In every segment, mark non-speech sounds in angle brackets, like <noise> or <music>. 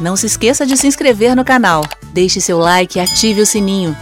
Não se esqueça de se inscrever no canal, deixe seu like e ative o sininho.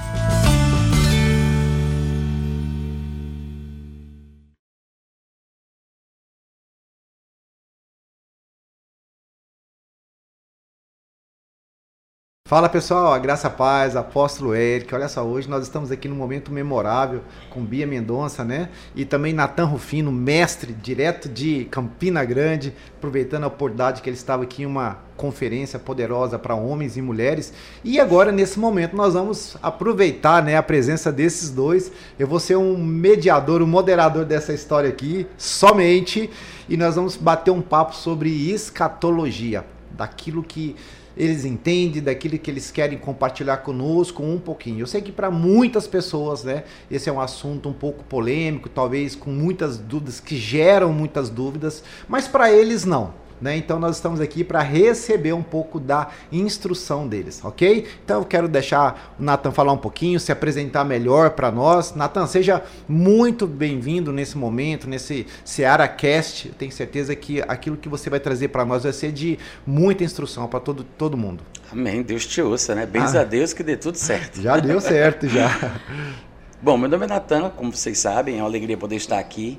Fala pessoal, a graça a paz, apóstolo Eric. Olha só, hoje nós estamos aqui num momento memorável com Bia Mendonça, né? E também Natan Rufino, mestre direto de Campina Grande, aproveitando a oportunidade que ele estava aqui em uma conferência poderosa para homens e mulheres. E agora, nesse momento, nós vamos aproveitar né, a presença desses dois. Eu vou ser um mediador, um moderador dessa história aqui, somente, e nós vamos bater um papo sobre escatologia, daquilo que eles entendem, daquilo que eles querem compartilhar conosco um pouquinho. Eu sei que para muitas pessoas, né, esse é um assunto um pouco polêmico, talvez com muitas dúvidas, que geram muitas dúvidas, mas para eles não. Né? Então nós estamos aqui para receber um pouco da instrução deles, ok? Então eu quero deixar o Nathan falar um pouquinho, se apresentar melhor para nós. Nathan, seja muito bem-vindo nesse momento, nesse Seara Cast. Eu tenho certeza que aquilo que você vai trazer para nós vai ser de muita instrução para todo, todo mundo. Amém. Deus te ouça, né? Bens ah, a Deus que dê tudo certo. Já deu certo, já. <laughs> Bom, meu nome é Natan, como vocês sabem, é uma alegria poder estar aqui,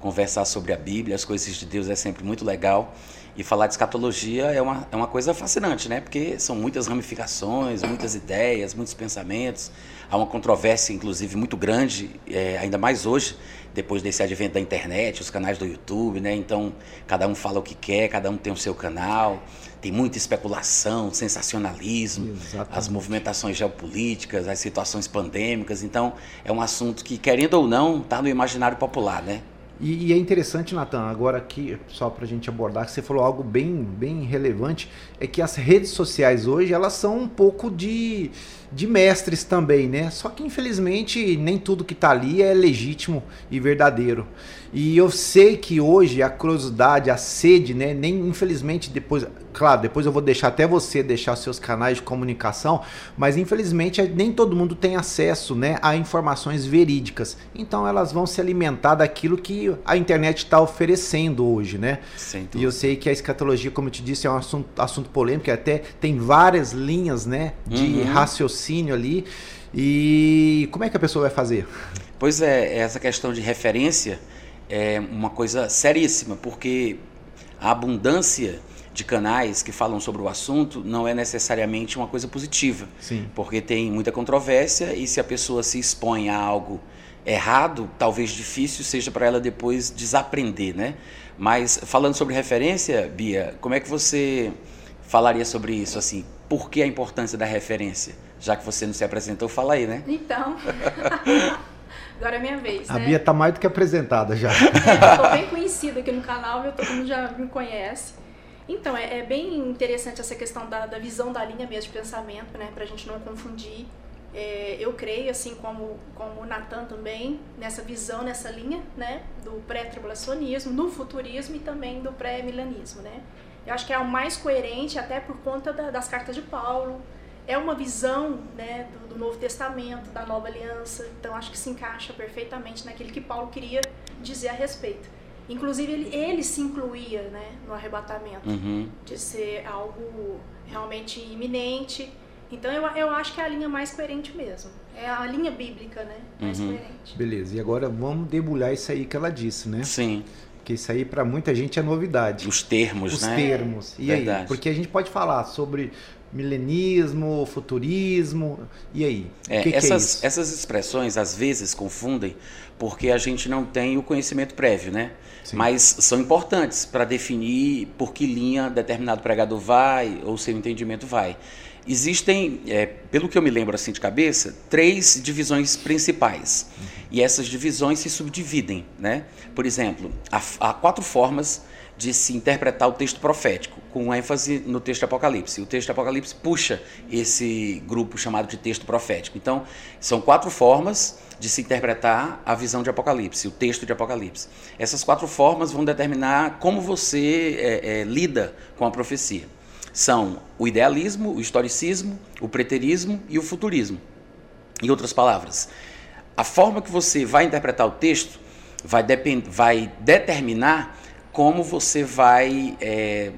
conversar sobre a Bíblia, as coisas de Deus é sempre muito legal. E falar de escatologia é uma, é uma coisa fascinante, né? Porque são muitas ramificações, muitas ideias, muitos pensamentos. Há uma controvérsia, inclusive, muito grande, é, ainda mais hoje, depois desse advento da internet, os canais do YouTube, né? Então, cada um fala o que quer, cada um tem o seu canal. Tem muita especulação, sensacionalismo, Exatamente. as movimentações geopolíticas, as situações pandêmicas. Então, é um assunto que, querendo ou não, está no imaginário popular, né? E, e, é interessante, Natan, agora aqui, só para a gente abordar, que você falou algo bem, bem relevante, é que as redes sociais hoje, elas são um pouco de, de mestres também, né? Só que, infelizmente, nem tudo que está ali é legítimo e verdadeiro. E eu sei que hoje a curiosidade, a sede, né? Nem, infelizmente, depois claro, depois eu vou deixar até você deixar seus canais de comunicação, mas infelizmente nem todo mundo tem acesso né, a informações verídicas. Então elas vão se alimentar daquilo que a internet está oferecendo hoje, né? E eu sei que a escatologia, como eu te disse, é um assunto, assunto polêmico, até tem várias linhas né, de uhum. raciocínio ali. E como é que a pessoa vai fazer? Pois é, essa questão de referência é uma coisa seríssima, porque a abundância de canais que falam sobre o assunto não é necessariamente uma coisa positiva. Sim. Porque tem muita controvérsia e se a pessoa se expõe a algo errado, talvez difícil seja para ela depois desaprender, né? Mas falando sobre referência, Bia, como é que você falaria sobre isso assim? Por que a importância da referência? Já que você não se apresentou, fala aí, né? Então. <laughs> Agora é minha vez. A né? Bia tá mais do que apresentada já. <laughs> É, eu tô bem conhecida aqui no canal, todo mundo já me conhece. Então, é, é, bem interessante essa questão da, da, visão da linha mesmo de pensamento, né? Para a gente não confundir. É, eu creio, assim como, como o Natan também, nessa visão, nessa linha, né? Do pré-tribulacionismo, no futurismo e também do pré-milenismo, né? Eu acho que é o mais coerente, até por conta da, das cartas de Paulo. É uma visão né, do, do Novo Testamento, da Nova Aliança. Então, acho que se encaixa perfeitamente naquilo que Paulo queria dizer a respeito. Inclusive, ele, ele se incluía né, no arrebatamento, uhum. de ser algo realmente iminente. Então, eu, eu acho que é a linha mais coerente mesmo. É a linha bíblica, né? Mais uhum. coerente. Beleza, e agora vamos debulhar isso aí que ela disse, né? Sim. Porque isso aí para muita gente é novidade. Os termos, Os né? Os termos. E Verdade. aí? Porque a gente pode falar sobre milenismo, futurismo, e aí? É, que essas, que é essas expressões às vezes confundem porque a gente não tem o conhecimento prévio, né? Sim. Mas são importantes para definir por que linha determinado pregador vai ou seu entendimento vai. Existem, é, pelo que eu me lembro assim de cabeça, três divisões principais. Uhum. E essas divisões se subdividem. Né? Por exemplo, há, há quatro formas de se interpretar o texto profético, com ênfase no texto de Apocalipse. O texto de Apocalipse puxa esse grupo chamado de texto profético. Então, são quatro formas de se interpretar a visão de Apocalipse, o texto de Apocalipse. Essas quatro formas vão determinar como você é, é, lida com a profecia. São o idealismo, o historicismo, o preterismo e o futurismo. Em outras palavras, a forma que você vai interpretar o texto vai, vai determinar como você vai é,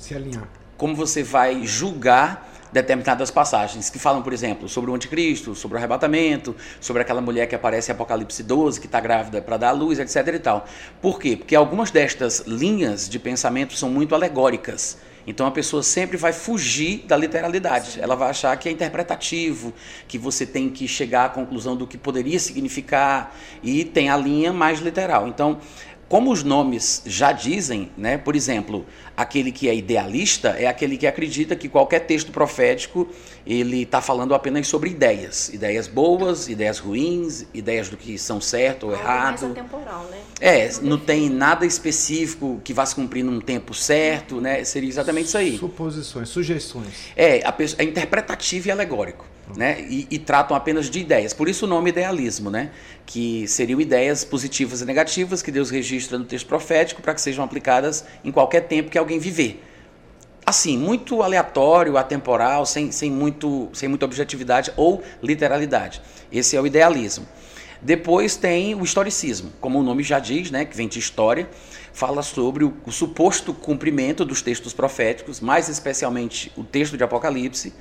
se alinhar como você vai julgar determinadas passagens que falam, por exemplo, sobre o anticristo, sobre o arrebatamento, sobre aquela mulher que aparece em Apocalipse 12, que está grávida para dar a luz, etc. e tal. Por quê? Porque algumas destas linhas de pensamento são muito alegóricas. Então a pessoa sempre vai fugir da literalidade. Ela vai achar que é interpretativo, que você tem que chegar à conclusão do que poderia significar e tem a linha mais literal. Então, como os nomes já dizem, né? Por exemplo, aquele que é idealista é aquele que acredita que qualquer texto profético ele está falando apenas sobre ideias, ideias boas, ideias ruins, ideias do que são certo ou errado. Mais atemporal, né? É, não tem nada específico que vá se cumprir num tempo certo, né? Seria exatamente isso aí. Suposições, sugestões. É, a pessoa, é interpretativo e alegórico né? E, e, tratam apenas de ideias. Por isso o nome idealismo, né? Que seriam ideias positivas e negativas que Deus registra no texto profético para que sejam aplicadas em qualquer tempo que alguém viver. Assim, muito aleatório, atemporal, sem, sem, muito, sem muita objetividade ou literalidade. Esse é o idealismo. Depois tem o historicismo, como o nome já diz, né, que vem de história, fala sobre o, o suposto cumprimento dos textos proféticos, mais especialmente o texto de Apocalipse,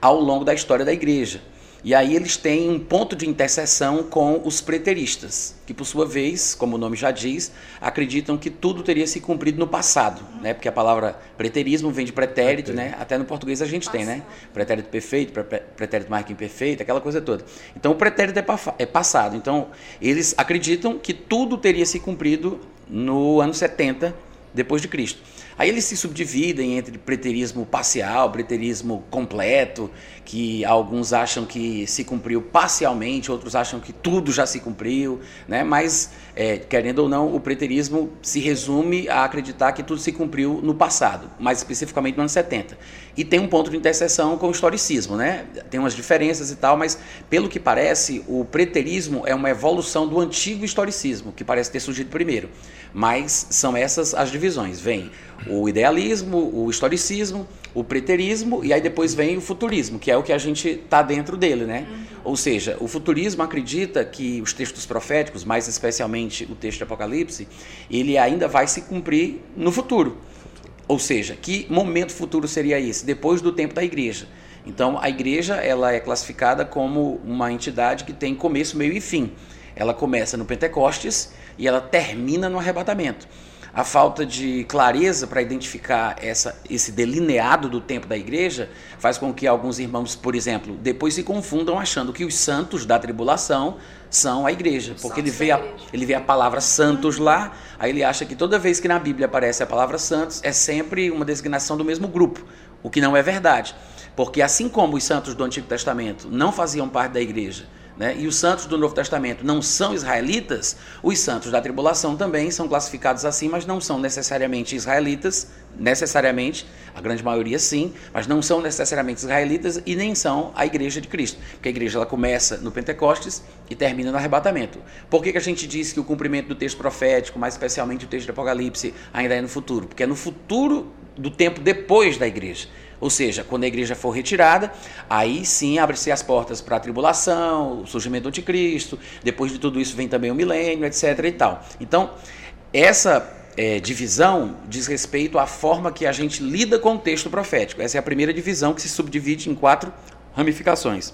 ao longo da história da igreja. E aí eles têm um ponto de interseção com os preteristas, que por sua vez, como o nome já diz, acreditam que tudo teria se cumprido no passado, né? Porque a palavra preterismo vem de pretérito, né? Até no português a gente passado. tem, né? Pretérito perfeito, pretérito mais que imperfeito, aquela coisa toda. Então o pretérito é, é passado. Então eles acreditam que tudo teria se cumprido no ano 70 depois de Cristo. Aí eles se subdividem entre preterismo parcial, preterismo completo, que alguns acham que se cumpriu parcialmente, outros acham que tudo já se cumpriu, né? mas, é, querendo ou não, o preterismo se resume a acreditar que tudo se cumpriu no passado, mais especificamente no ano 70. E tem um ponto de interseção com o historicismo, né? tem umas diferenças e tal, mas pelo que parece, o preterismo é uma evolução do antigo historicismo, que parece ter surgido primeiro. Mas são essas as divisões. Vem o idealismo, o historicismo, o preterismo e aí depois vem o futurismo, que é o que a gente está dentro dele, né? Uhum. Ou seja, o futurismo acredita que os textos proféticos, mais especialmente o texto de Apocalipse, ele ainda vai se cumprir no futuro. Ou seja, que momento futuro seria esse? Depois do tempo da igreja. Então, a igreja ela é classificada como uma entidade que tem começo, meio e fim. Ela começa no Pentecostes e ela termina no arrebatamento a falta de clareza para identificar essa, esse delineado do tempo da igreja faz com que alguns irmãos, por exemplo, depois se confundam achando que os santos da tribulação são a igreja, porque ele vê a, ele vê a palavra santos lá, aí ele acha que toda vez que na Bíblia aparece a palavra santos é sempre uma designação do mesmo grupo, o que não é verdade. Porque assim como os santos do Antigo Testamento não faziam parte da igreja, né, e os santos do Novo Testamento não são israelitas, os santos da tribulação também são classificados assim, mas não são necessariamente israelitas, necessariamente, a grande maioria sim, mas não são necessariamente israelitas e nem são a igreja de Cristo, porque a igreja ela começa no Pentecostes e termina no arrebatamento. Por que, que a gente diz que o cumprimento do texto profético, mais especialmente o texto do Apocalipse, ainda é no futuro? Porque é no futuro do tempo depois da igreja. Ou seja, quando a igreja for retirada, aí sim abre-se as portas para a tribulação, o surgimento do anticristo, depois de tudo isso vem também o milênio, etc. e tal. Então, essa é, divisão diz respeito à forma que a gente lida com o texto profético. Essa é a primeira divisão que se subdivide em quatro ramificações.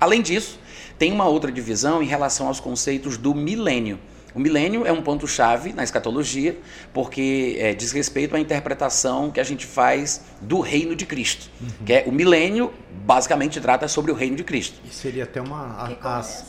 Além disso, tem uma outra divisão em relação aos conceitos do milênio. O milênio é um ponto-chave na escatologia, porque é, diz respeito à interpretação que a gente faz do reino de Cristo. Uhum. Que é, o milênio basicamente trata sobre o reino de Cristo. E seria até uma. A, que, começa,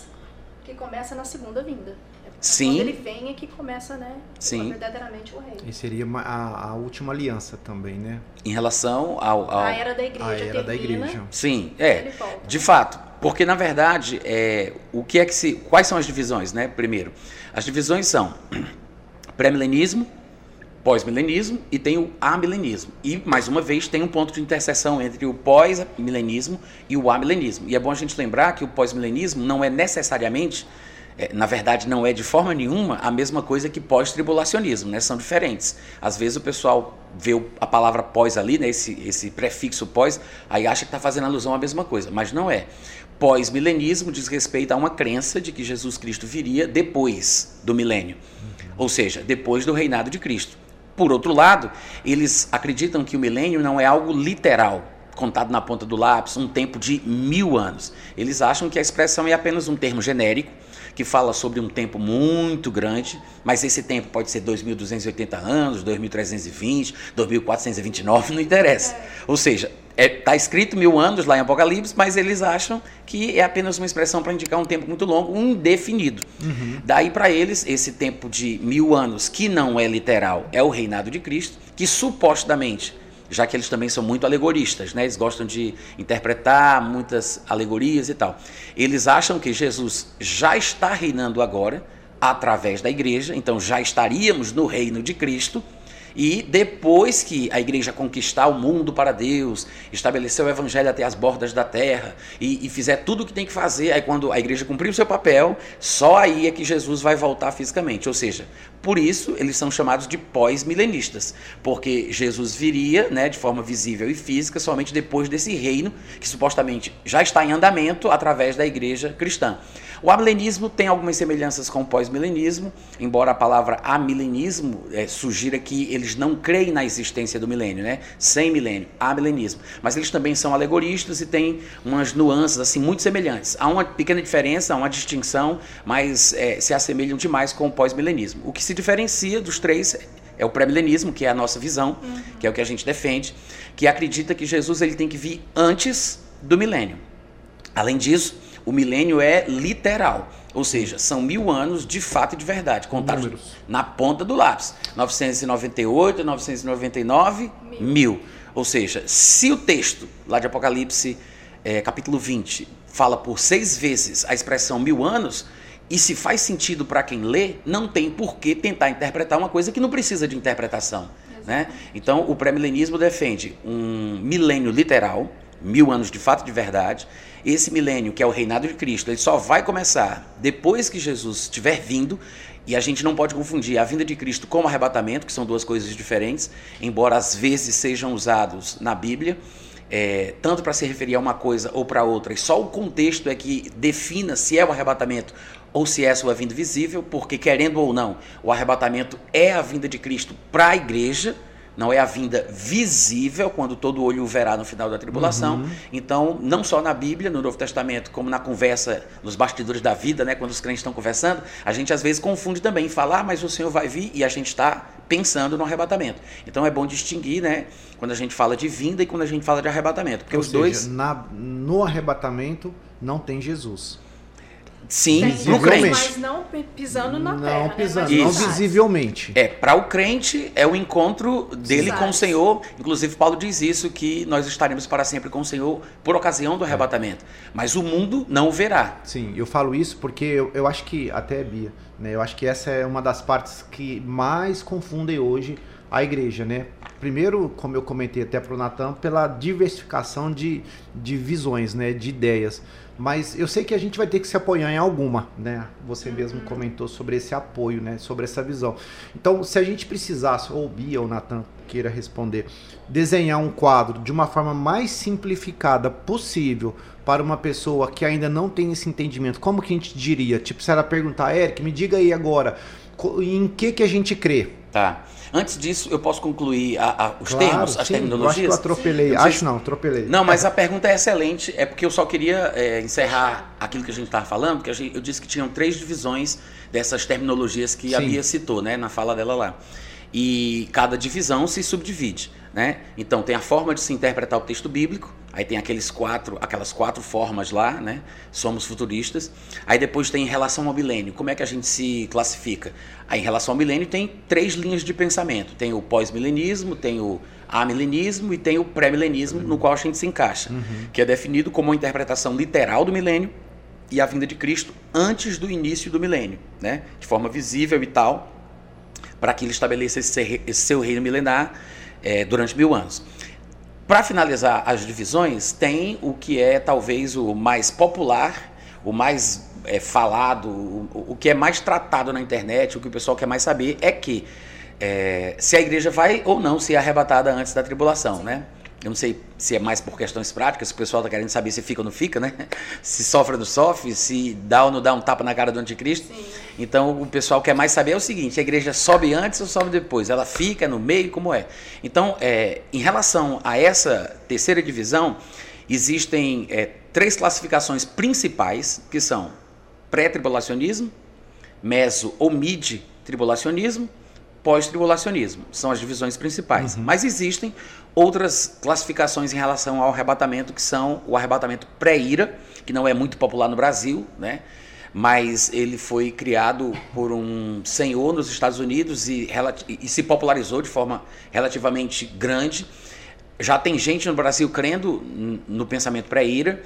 que começa na segunda vinda. É Sim. Quando ele vem é que começa, né? Sim. Verdadeiramente o reino. E seria uma, a, a, última aliança também, né? Em relação ao. ao... A era da igreja. A era termina, da igreja. Sim, é. De fato. Porque, na verdade, é, o que é que se. Quais são as divisões, né? Primeiro. As divisões são pré-milenismo, pós-milenismo e tem o amilenismo. E, mais uma vez, tem um ponto de interseção entre o pós-milenismo e o amilenismo. E é bom a gente lembrar que o pós-milenismo não é necessariamente, na verdade, não é de forma nenhuma a mesma coisa que pós-tribulacionismo, né? São diferentes. Às vezes o pessoal vê a palavra pós ali, né? esse, esse prefixo pós, aí acha que está fazendo alusão à mesma coisa, mas não é pós-milenismo diz respeito a uma crença de que Jesus Cristo viria depois do milênio, ou seja, depois do reinado de Cristo. Por outro lado, eles acreditam que o milênio não é algo literal, contado na ponta do lápis, um tempo de mil anos. Eles acham que a expressão é apenas um termo genérico que fala sobre um tempo muito grande, mas esse tempo pode ser 2.280 anos, 2.320, 2.429, não interessa. Ou seja, está é, tá escrito mil anos lá em Apocalipse, mas eles acham que é apenas uma expressão para indicar um tempo muito longo, indefinido. Uhum. Daí para eles, esse tempo de mil anos, que não é literal, é o reinado de Cristo, que supostamente já que eles também são muito alegoristas, né? Eles gostam de interpretar muitas alegorias e tal. Eles acham que Jesus já está reinando agora através da igreja, então já estaríamos no reino de Cristo e depois que a igreja conquistar o mundo para Deus, estabelecer o evangelho até as bordas da terra e, e fizer tudo o que tem que fazer, aí quando a igreja cumprir o seu papel, só aí é que Jesus vai voltar fisicamente. Ou seja, por isso eles são chamados de pós-milenistas, porque Jesus viria né, de forma visível e física somente depois desse reino que supostamente já está em andamento através da igreja cristã. O amilenismo tem algumas semelhanças com o pós-milenismo, embora a palavra amilenismo é, sugira que eles não creem na existência do milênio, né? Sem milênio, amilenismo. Mas eles também são alegoristas e têm umas nuances assim muito semelhantes. Há uma pequena diferença, há uma distinção, mas é, se assemelham demais com o pós-milenismo. O que se diferencia dos três é o pré-milenismo, que é a nossa visão, uhum. que é o que a gente defende, que acredita que Jesus ele tem que vir antes do milênio. Além disso, o milênio é literal. Ou seja, são mil anos de fato e de verdade, contados Números. na ponta do lápis. 998, 999, mil. mil. Ou seja, se o texto lá de Apocalipse, é, capítulo 20, fala por seis vezes a expressão mil anos, e se faz sentido para quem lê, não tem por que tentar interpretar uma coisa que não precisa de interpretação. Né? Então, o pré-milenismo defende um milênio literal, mil anos de fato de verdade, esse milênio, que é o reinado de Cristo, ele só vai começar depois que Jesus estiver vindo, e a gente não pode confundir a vinda de Cristo com o arrebatamento, que são duas coisas diferentes, embora às vezes sejam usados na Bíblia, é, tanto para se referir a uma coisa ou para outra, e só o contexto é que defina se é o arrebatamento ou se é a sua vinda visível, porque querendo ou não, o arrebatamento é a vinda de Cristo para a igreja não é a vinda visível, quando todo olho o verá no final da tribulação. Uhum. Então, não só na Bíblia, no Novo Testamento, como na conversa, nos bastidores da vida, né, quando os crentes estão conversando, a gente às vezes confunde também falar, mas o Senhor vai vir e a gente está pensando no arrebatamento. Então é bom distinguir, né, quando a gente fala de vinda e quando a gente fala de arrebatamento, porque Ou os seja, dois na, no arrebatamento não tem Jesus. Sim, no crente. Mas não pisando na não terra. Né? Pisando, né? não visivelmente. É, para o crente é o encontro dele Exato. com o Senhor. Inclusive, Paulo diz isso: que nós estaremos para sempre com o Senhor por ocasião do é. arrebatamento. Mas o mundo não o verá. Sim, eu falo isso porque eu, eu acho que, até Bia, né, eu acho que essa é uma das partes que mais confundem hoje a igreja, né? Primeiro, como eu comentei até para o Natan, pela diversificação de, de visões, né, de ideias. Mas eu sei que a gente vai ter que se apoiar em alguma, né? Você mesmo comentou sobre esse apoio, né? Sobre essa visão. Então, se a gente precisasse, ou Bia ou Natan queira responder, desenhar um quadro de uma forma mais simplificada possível para uma pessoa que ainda não tem esse entendimento, como que a gente diria? Tipo, se ela perguntar, Eric, me diga aí agora, em que que a gente crê? Tá. Antes disso, eu posso concluir a, a, os claro, termos, as sim, terminologias? Eu acho que eu atropelei. Eu acho não, atropelei. Não, mas a pergunta é excelente. É porque eu só queria é, encerrar aquilo que a gente estava falando, porque gente, eu disse que tinham três divisões dessas terminologias que sim. a Bia citou, né, na fala dela lá. E cada divisão se subdivide. Né? Então tem a forma de se interpretar o texto bíblico, aí tem aqueles quatro, aquelas quatro formas lá, né? Somos futuristas. Aí depois tem em relação ao milênio. Como é que a gente se classifica? Aí em relação ao milênio tem três linhas de pensamento. Tem o pós-milenismo, tem o amilenismo e tem o pré-milenismo, no qual a gente se encaixa, uhum. que é definido como uma interpretação literal do milênio e a vinda de Cristo antes do início do milênio, né? De forma visível e tal, para que ele estabeleça esse, esse seu reino milenar é, durante mil anos. Para finalizar as divisões, tem o que é talvez o mais popular, o mais é, falado, o, o, que é mais tratado na internet, o que o pessoal quer mais saber é que é, se a igreja vai ou não ser arrebatada antes da tribulação, né? Eu não sei se é mais por questões práticas, o pessoal está querendo saber se fica ou não fica, né? <laughs> Se sofre ou não sofre, se dá ou não dá um tapa na cara do anticristo. Sim. Então o pessoal quer mais saber é o seguinte: a igreja sobe antes ou sobe depois? Ela fica no meio, como é? Então, é, em relação a essa terceira divisão, existem é, três classificações principais, que são pré-tribulacionismo, meso ou mid-tribulacionismo, pós-tribulacionismo. São as divisões principais. Uhum. Mas existem outras classificações em relação ao arrebatamento, que são o arrebatamento pré-ira, que não é muito popular no Brasil, né? mas ele foi criado por um senhor nos Estados Unidos e, e se popularizou de forma relativamente grande. Já tem gente no Brasil crendo no pensamento pré-ira.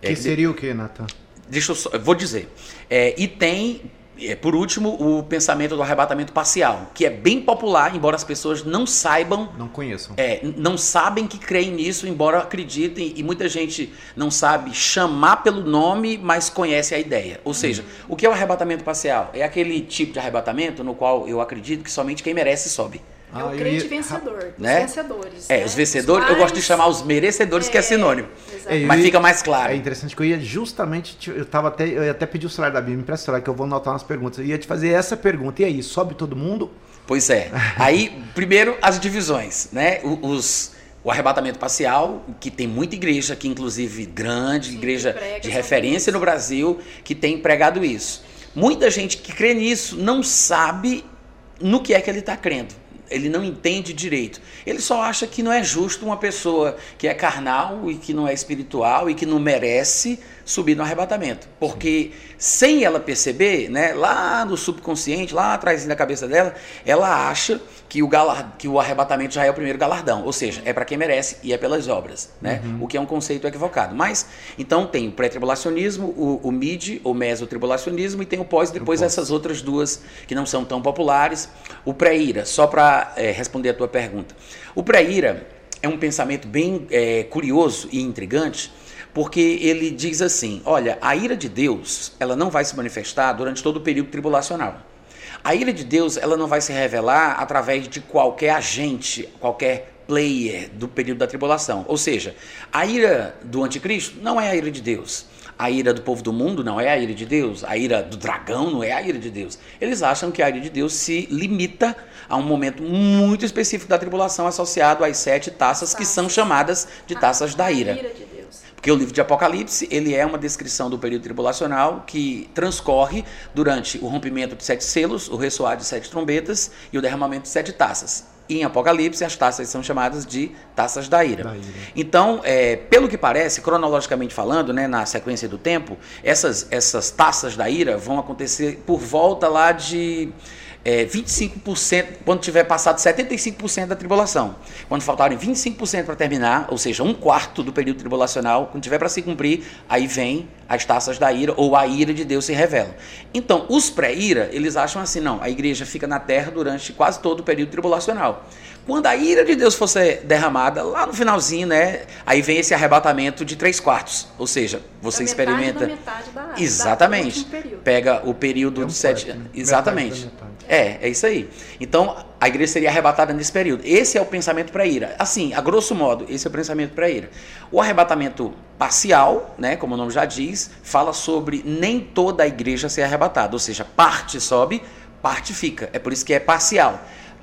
Que é, seria o que, Nathan? Deixa eu só, vou dizer. É, e tem é, por último, o pensamento do arrebatamento parcial, que é bem popular, embora as pessoas não saibam. Não conheçam. É, não sabem que creem nisso, embora acreditem, e muita gente não sabe chamar pelo nome, mas conhece a ideia. Ou seja, o que é o arrebatamento parcial? É aquele tipo de arrebatamento no qual eu acredito que somente quem merece sobe. É o ah, crente ia... vencedor, os né? vencedores. É, né? os vencedores, os eu gosto de chamar os merecedores, é, que é sinônimo. É, mas fica mais claro. É interessante que eu ia justamente, eu tava até, eu ia até pedir o celular da Bíblia, me empresta que eu vou anotar umas perguntas. Eu ia te fazer essa pergunta, e aí, sobe todo mundo? Pois é. Aí, primeiro, as divisões, né? Os, o arrebatamento parcial, que tem muita igreja aqui, inclusive grande, Sim, igreja de referência no Brasil, que tem pregado isso. Muita gente que crê nisso não sabe no que é que ele está crendo ele não entende direito. Ele só acha que não é justo uma pessoa que é carnal e que não é espiritual e que não merece subir no arrebatamento. Porque sem ela perceber, né, lá no subconsciente, lá atrás da cabeça dela, ela acha que o, galard... que o arrebatamento já é o primeiro galardão. Ou seja, é para quem merece e é pelas obras. Né? Uhum. O que é um conceito equivocado. Mas, então tem o pré-tribulacionismo, o, o mid, o mesotribulacionismo e tem o pós, depois essas outras duas que não são tão populares. O pré-ira, só para é, responder a tua pergunta. O pré-ira é um pensamento bem é, curioso e intrigante, porque ele diz assim: olha, a ira de Deus ela não vai se manifestar durante todo o período tribulacional. A ira de Deus ela não vai se revelar através de qualquer agente, qualquer player do período da tribulação. Ou seja, a ira do anticristo não é a ira de Deus. A ira do povo do mundo não é a ira de Deus. A ira do dragão não é a ira de Deus. Eles acham que a ira de Deus se limita a um momento muito específico da tribulação associado às sete taças que são chamadas de taças da ira. Porque o livro de Apocalipse, ele é uma descrição do período tribulacional que transcorre durante o rompimento de sete selos, o ressoar de sete trombetas e o derramamento de sete taças. E em Apocalipse, as taças são chamadas de taças da ira. Da ira. Então, é, pelo que parece, cronologicamente falando, né, na sequência do tempo, essas, essas taças da ira vão acontecer por volta lá de é, 25%, quando tiver passado 75% da tribulação. Quando faltarem 25% para terminar, ou seja, um quarto do período tribulacional, quando tiver para se cumprir, aí vem as taças da ira, ou a ira de Deus se revela. Então, os pré-ira, eles acham assim, não, a igreja fica na terra durante quase todo o período tribulacional. Quando a ira de Deus fosse derramada, lá no finalzinho, né? Aí vem esse arrebatamento de três quartos. Ou seja, você da experimenta. Metade da metade da, exatamente. Da, Pega o período é um de sete. Quarto, né? Exatamente. É, é isso aí. Então, a igreja seria arrebatada nesse período. Esse é o pensamento para ira. Assim, a grosso modo, esse é o pensamento para ira. O arrebatamento parcial, né, como o nome já diz, fala sobre nem toda a igreja ser arrebatada, ou seja, parte sobe, parte fica. É por isso que é parcial.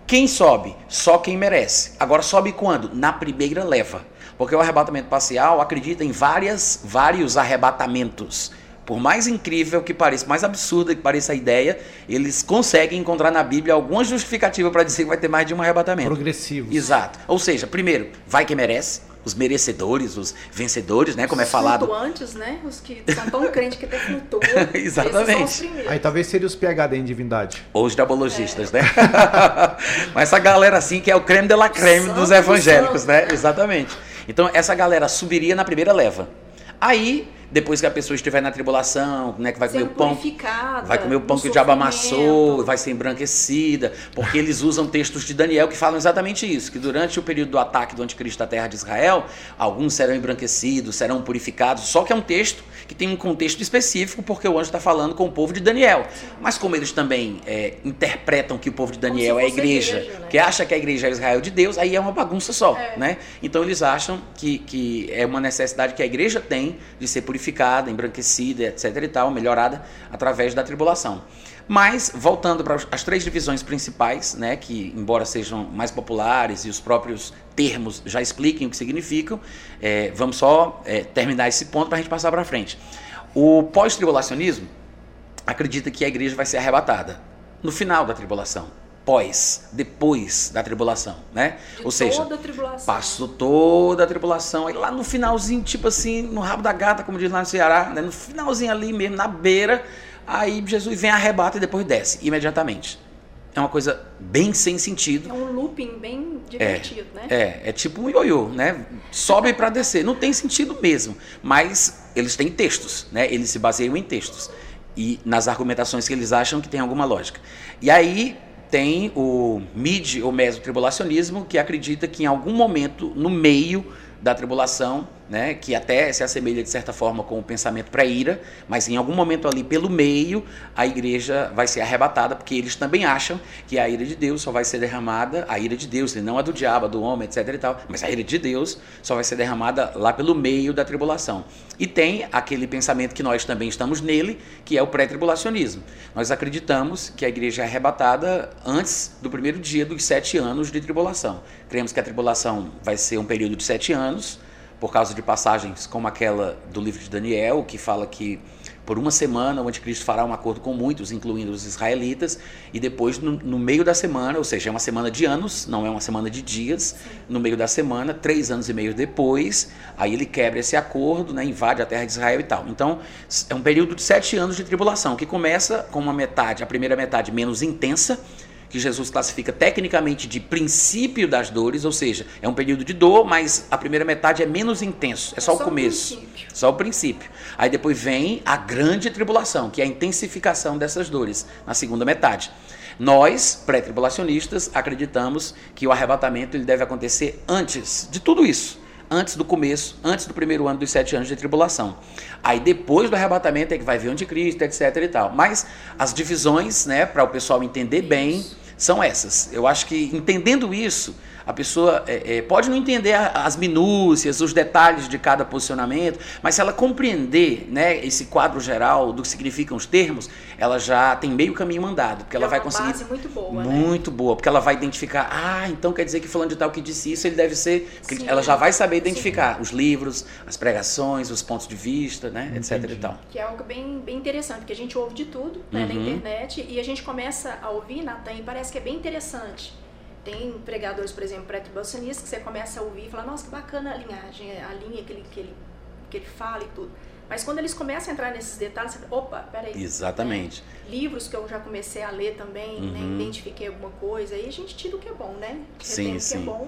Quem sobe? Só quem merece. Agora sobe quando? Na primeira leva. Porque o arrebatamento parcial acredita em várias, vários arrebatamentos. Por mais incrível que pareça, mais absurda que pareça a ideia, eles conseguem encontrar na Bíblia alguma justificativa para dizer que vai ter mais de um arrebatamento. Progressivo. Exato. Ou seja, primeiro, vai quem merece os merecedores, os vencedores, né? Como é falado. Flutuantes, né? Os que são tão <laughs> crentes que até flutuam. <laughs> Exatamente. Aí talvez seria os PHD em divindade. Ou os dabologistas, é. né? <laughs> Mas essa galera assim que é o creme de la creme dos evangélicos, né? Exatamente. Então essa galera subiria na primeira leva. Aí depois que a pessoa estiver na tribulação, né, que vai comer o pão, vai comer o pão que o diabo amassou, vai ser embranquecida, porque eles usam textos de Daniel que falam exatamente isso, que durante o período do ataque do anticristo à terra de Israel, alguns serão embranquecidos, serão purificados, só que é um texto que tem um contexto específico, porque o anjo está falando com o povo de Daniel. Mas como eles também é, interpretam que o povo de Daniel é a igreja, igreja, né? que acha que a igreja é Israel de Deus, aí é uma bagunça só, É. né? Então eles acham que, que é uma necessidade que a igreja tem de ser purificada, embranquecida, etc e tal, melhorada através da tribulação. Mas, voltando para as três divisões principais, né, que embora sejam mais populares e os próprios termos já expliquem o que significam, é, vamos só é, terminar esse ponto para a gente passar para frente. O pós-tribulacionismo acredita que a igreja vai ser arrebatada no final da tribulação, pós, depois da tribulação, né? De Ou seja, tribulação. Passou toda a tribulação. Aí lá no finalzinho, tipo assim, no rabo da gata, como diz lá no Ceará, né? no finalzinho ali mesmo, na beira, aí Jesus vem, arrebata e depois desce, imediatamente. É uma coisa bem sem sentido. É um looping bem divertido, né? É, é tipo um ioiô, né? Sobe para descer. Não tem sentido mesmo. Mas eles têm textos, né? Eles se baseiam em textos. E nas argumentações que eles acham que tem alguma lógica. E aí tem o mid ou mesotribulacionismo, que acredita que em algum momento, no meio da tribulação, né, que até se assemelha de certa forma com o pensamento pré-ira, mas em algum momento ali pelo meio, a igreja vai ser arrebatada, porque eles também acham que a ira de Deus só vai ser derramada, a ira de Deus, não a do diabo, a do homem, etc e tal, mas a ira de Deus só vai ser derramada lá pelo meio da tribulação. E tem aquele pensamento que nós também estamos nele, que é o pré-tribulacionismo. Nós acreditamos que a igreja é arrebatada antes do primeiro dia dos sete anos de tribulação. Cremos que a tribulação vai ser um período de sete anos, por causa de passagens como aquela do livro de Daniel, que fala que por uma semana o anticristo fará um acordo com muitos, incluindo os israelitas, e depois, no, no meio da semana, ou seja, é uma semana de anos, não é uma semana de dias, no meio da semana, três anos e meio depois, aí ele quebra esse acordo, né, invade a terra de Israel e tal. Então, é um período de sete anos de tribulação, que começa com uma metade, a primeira metade menos intensa, que Jesus classifica tecnicamente de princípio das dores, ou seja, é um período de dor, mas a primeira metade é menos intenso, é só, o só o começo, princípio. só o princípio. Aí depois vem a grande tribulação, que é a intensificação dessas dores na segunda metade. Nós, pré-tribulacionistas, acreditamos que o arrebatamento ele deve acontecer antes de tudo isso antes do começo, antes do primeiro ano dos sete anos de tribulação. Aí depois do arrebatamento é que vai vir o anticristo, etc e tal. Mas as divisões, né, para o pessoal entender bem, são essas. Eu acho que entendendo isso, a pessoa é, é, pode não entender as minúcias, os detalhes de cada posicionamento, mas se ela compreender né, esse quadro geral do que significam os termos, ela já tem meio caminho mandado, porque ela é vai uma conseguir base muito boa, né? muito boa, porque ela vai identificar, ah, então quer dizer que fulano de tal que disse isso, ele deve ser, Sim. ela já vai saber identificar os livros, as pregações, os pontos de vista, né, etc e tal. Que é algo bem, bem interessante, porque a gente ouve de tudo né, na Uhum. internet e a gente começa a ouvir, Natan, e parece que é bem interessante. Tem pregadores, por exemplo, pré-tribulacionistas, que você começa a ouvir e fala, nossa, que bacana a linhagem, a linha que ele, que ele, que ele fala e tudo. Mas quando eles começam a entrar nesses detalhes, você fala, opa, peraí. Exatamente. Livros que eu já comecei a ler também, né, Uhum. identifiquei alguma coisa, aí a gente tira o que é bom, né? Sim, Retém o que sim. é bom.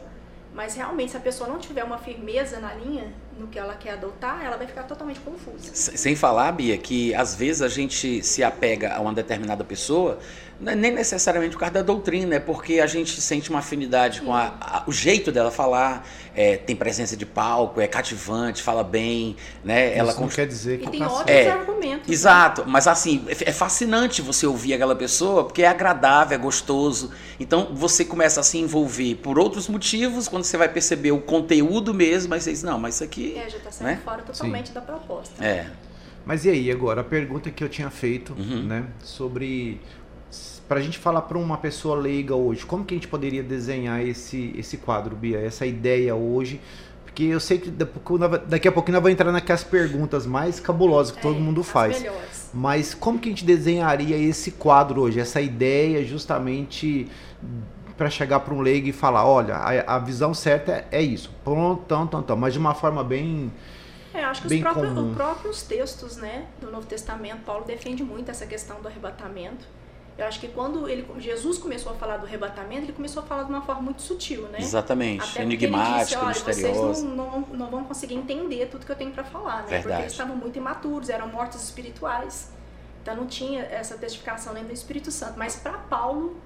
Mas realmente, se a pessoa não tiver uma firmeza na linha, no que ela quer adotar, ela vai ficar totalmente confusa. Sem falar, Bia, que às vezes a gente se apega a uma determinada pessoa, não é nem necessariamente por causa da doutrina, é porque a gente sente uma afinidade com a- a- o jeito dela falar, é, tem presença de palco, é cativante, fala bem, né? Ela Isso não cons- quer dizer E que tem tá ótimos certo. É, argumentos. né? Exato, mas assim, é é fascinante você ouvir aquela pessoa porque é agradável, é gostoso. Então você começa a se envolver por outros motivos, quando você vai perceber o conteúdo mesmo, aí você diz, não, mas isso aqui. É, já está saindo Né? fora totalmente da proposta. É. Mas e aí, agora, a pergunta que eu tinha feito, Uhum. né, sobre... Pra gente falar para uma pessoa leiga hoje, como que a gente poderia desenhar esse, esse quadro, Bia? Essa ideia hoje? Porque eu sei que daqui a a pouquinho nós vamos entrar naquelas perguntas mais cabulosas que todo É, mundo as faz. melhores. Mas como que a gente desenharia esse quadro hoje? Essa ideia justamente para chegar para um leigo e falar, olha, a, a visão certa é, é isso. Pronto, tão, tão, tão. Mas de uma forma bem... É, acho que os Bem próprios, comum. os próprios textos né, do Novo Testamento, Paulo defende muito essa questão do arrebatamento. Eu acho que quando ele, Jesus começou a falar do arrebatamento, ele começou a falar de uma forma muito sutil, né? Exatamente. Até Enigmática, misteriosa. Vocês não, não, não, vão conseguir entender tudo que eu tenho para falar, né? Verdade. Porque eles estavam muito imaturos, eram mortos espirituais. Então não tinha essa testificação nem do Espírito Santo. Mas para Paulo,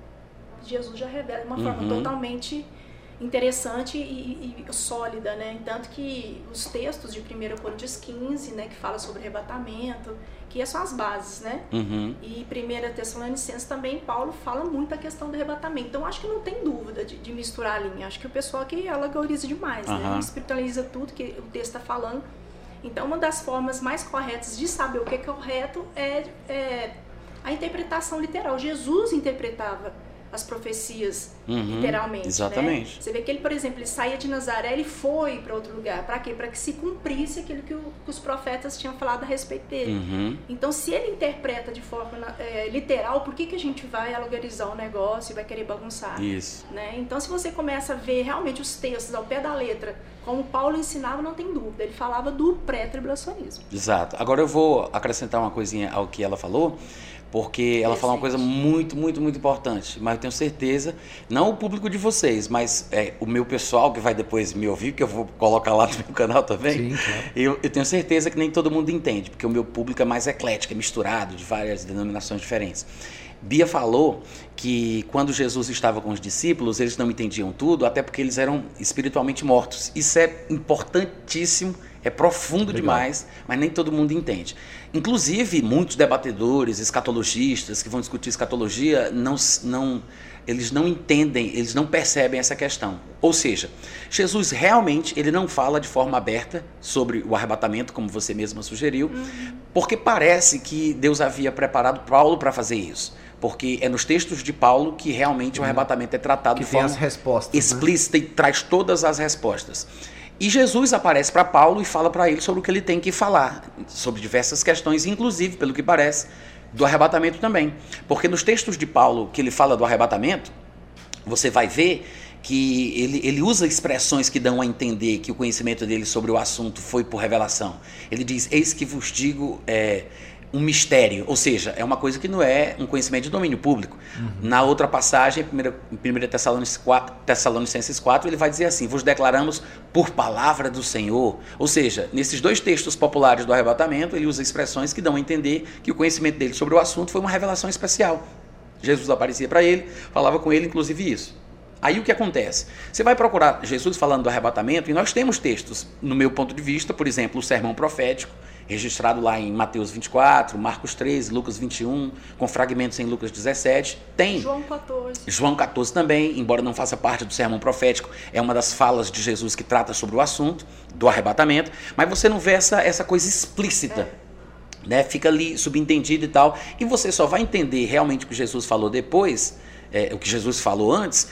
Jesus já revela de uma forma uhum. totalmente interessante e, e, sólida, né? Tanto que os textos de 1 Coríntios 15, né, que fala sobre arrebatamento, que são as bases, né? Uhum. E 1 Tessalonicenses também, Paulo fala muito a questão do arrebatamento. Então, acho que não tem dúvida de, de misturar a linha. Acho que o pessoal aqui alegoriza demais, uhum. né? Espiritualiza tudo que o texto está falando. Então, uma das formas mais corretas de saber o que é correto é, é a interpretação literal. Jesus interpretava as profecias, uhum, literalmente. Né? Exatamente. Né? Você vê que ele, por exemplo, ele saía de Nazaré e foi para outro lugar. Para quê? Para que se cumprisse aquilo que, o, que, os profetas tinham falado a respeito dele. Uhum. Então, se ele interpreta de forma é, literal, por que, que a gente vai alogarizar o negócio e vai querer bagunçar? Isso. Né? Então, se você começa a ver realmente os textos ao pé da letra, como Paulo ensinava, não tem dúvida. Ele falava do pré-tribulacionismo. Exato. Agora eu vou acrescentar uma coisinha ao que ela falou porque ela falou uma coisa muito, muito, muito importante. Mas eu tenho certeza, não o público de vocês, mas é, o meu pessoal que vai depois me ouvir, que eu vou colocar lá no meu <laughs> canal também. Sim, claro. eu, eu tenho certeza que nem todo mundo entende, porque o meu público é mais eclético, é misturado, de várias denominações diferentes. Bia falou que quando Jesus estava com os discípulos, eles não entendiam tudo, até porque eles eram espiritualmente mortos. Isso é importantíssimo é profundo Legal. demais, mas nem todo mundo entende. Inclusive, muitos debatedores, escatologistas que vão discutir escatologia, não, não, eles não entendem, eles não percebem essa questão. Ou seja, Jesus realmente ele não fala de forma aberta sobre o arrebatamento, como você mesma sugeriu, uhum. porque parece que Deus havia preparado Paulo para fazer isso porque é nos textos de Paulo que realmente o uhum. arrebatamento é tratado que de forma respostas, né? explícita né? e traz todas as respostas. E Jesus aparece para Paulo e fala para ele sobre o que ele tem que falar, sobre diversas questões, inclusive, pelo que parece, do arrebatamento também. Porque nos textos de Paulo que ele fala do arrebatamento, você vai ver que ele, ele usa expressões que dão a entender que o conhecimento dele sobre o assunto foi por revelação. Ele diz: Eis que vos digo. É, um mistério, ou seja, é uma coisa que não é um conhecimento de domínio público. Uhum. Na outra passagem, em 1 Tessalonicenses 4, Tessalonicenses 4, ele vai dizer assim: Vos declaramos por palavra do Senhor. Ou seja, nesses dois textos populares do arrebatamento, ele usa expressões que dão a entender que o conhecimento dele sobre o assunto foi uma revelação especial. Jesus aparecia para ele, falava com ele, inclusive, isso. Aí o que acontece? Você vai procurar Jesus falando do arrebatamento, e nós temos textos, no meu ponto de vista, por exemplo, o sermão profético, registrado lá em Mateus 24, Marcos 13, Lucas 21, com fragmentos em Lucas 17. Tem João 14. João 14 também, embora não faça parte do sermão profético, é uma das falas de Jesus que trata sobre o assunto do arrebatamento, mas você não vê essa, essa coisa explícita. É. Né? Fica ali subentendido e tal. E você só vai entender realmente o que Jesus falou depois, é, o que Jesus falou antes,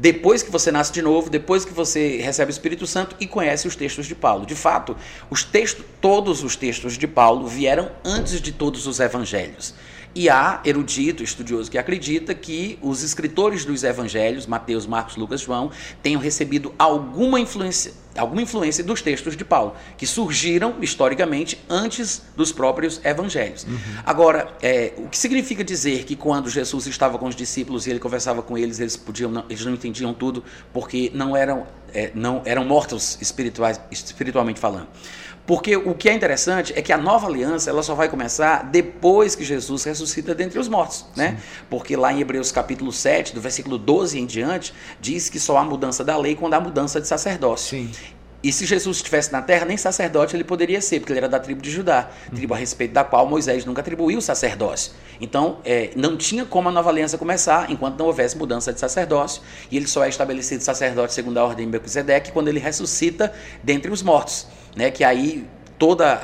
depois que você nasce de novo, depois que você recebe o Espírito Santo e conhece os textos de Paulo. De fato, os textos, todos os textos de Paulo vieram antes de todos os evangelhos. E há erudito, estudioso que acredita que os escritores dos evangelhos, Mateus, Marcos, Lucas, João, tenham recebido alguma influência, alguma influência dos textos de Paulo, que surgiram historicamente antes dos próprios evangelhos. Uhum. Agora, é, o que significa dizer que quando Jesus estava com os discípulos e ele conversava com eles, eles podiam, não, eles não entendiam tudo porque não eram, é, não eram mortos espirituais, espiritualmente falando. Porque o que é interessante é que a nova aliança ela só vai começar depois que Jesus ressuscita dentre os mortos, né? Porque lá em Hebreus capítulo 7, do versículo 12 em diante, diz que só há mudança da lei quando há mudança de sacerdócio. Sim. E se Jesus estivesse na terra, nem sacerdote ele poderia ser, porque ele era da tribo de Judá, tribo a respeito da qual Moisés nunca atribuiu o sacerdócio. Então, é, não tinha como a nova aliança começar enquanto não houvesse mudança de sacerdócio, e ele só é estabelecido sacerdote segundo a ordem de Melquisedeque quando ele ressuscita dentre os mortos né, que aí toda,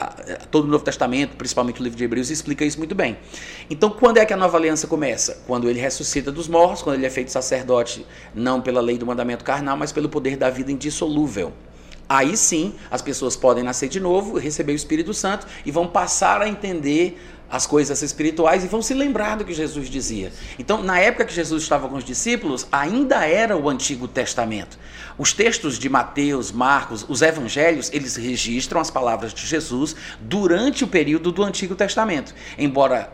todo o Novo Testamento, principalmente o livro de Hebreus, explica isso muito bem. Então, quando é que a nova aliança começa? Quando ele ressuscita dos mortos, quando ele é feito sacerdote, não pela lei do mandamento carnal, mas pelo poder da vida indissolúvel. Aí sim, as pessoas podem nascer de novo, receber o Espírito Santo e vão passar a entender as coisas espirituais e vão se lembrar do que Jesus dizia. Então, na época que Jesus estava com os discípulos, ainda era o Antigo Testamento. Os textos de Mateus, Marcos, os evangelhos, eles registram as palavras de Jesus durante o período do Antigo Testamento. Embora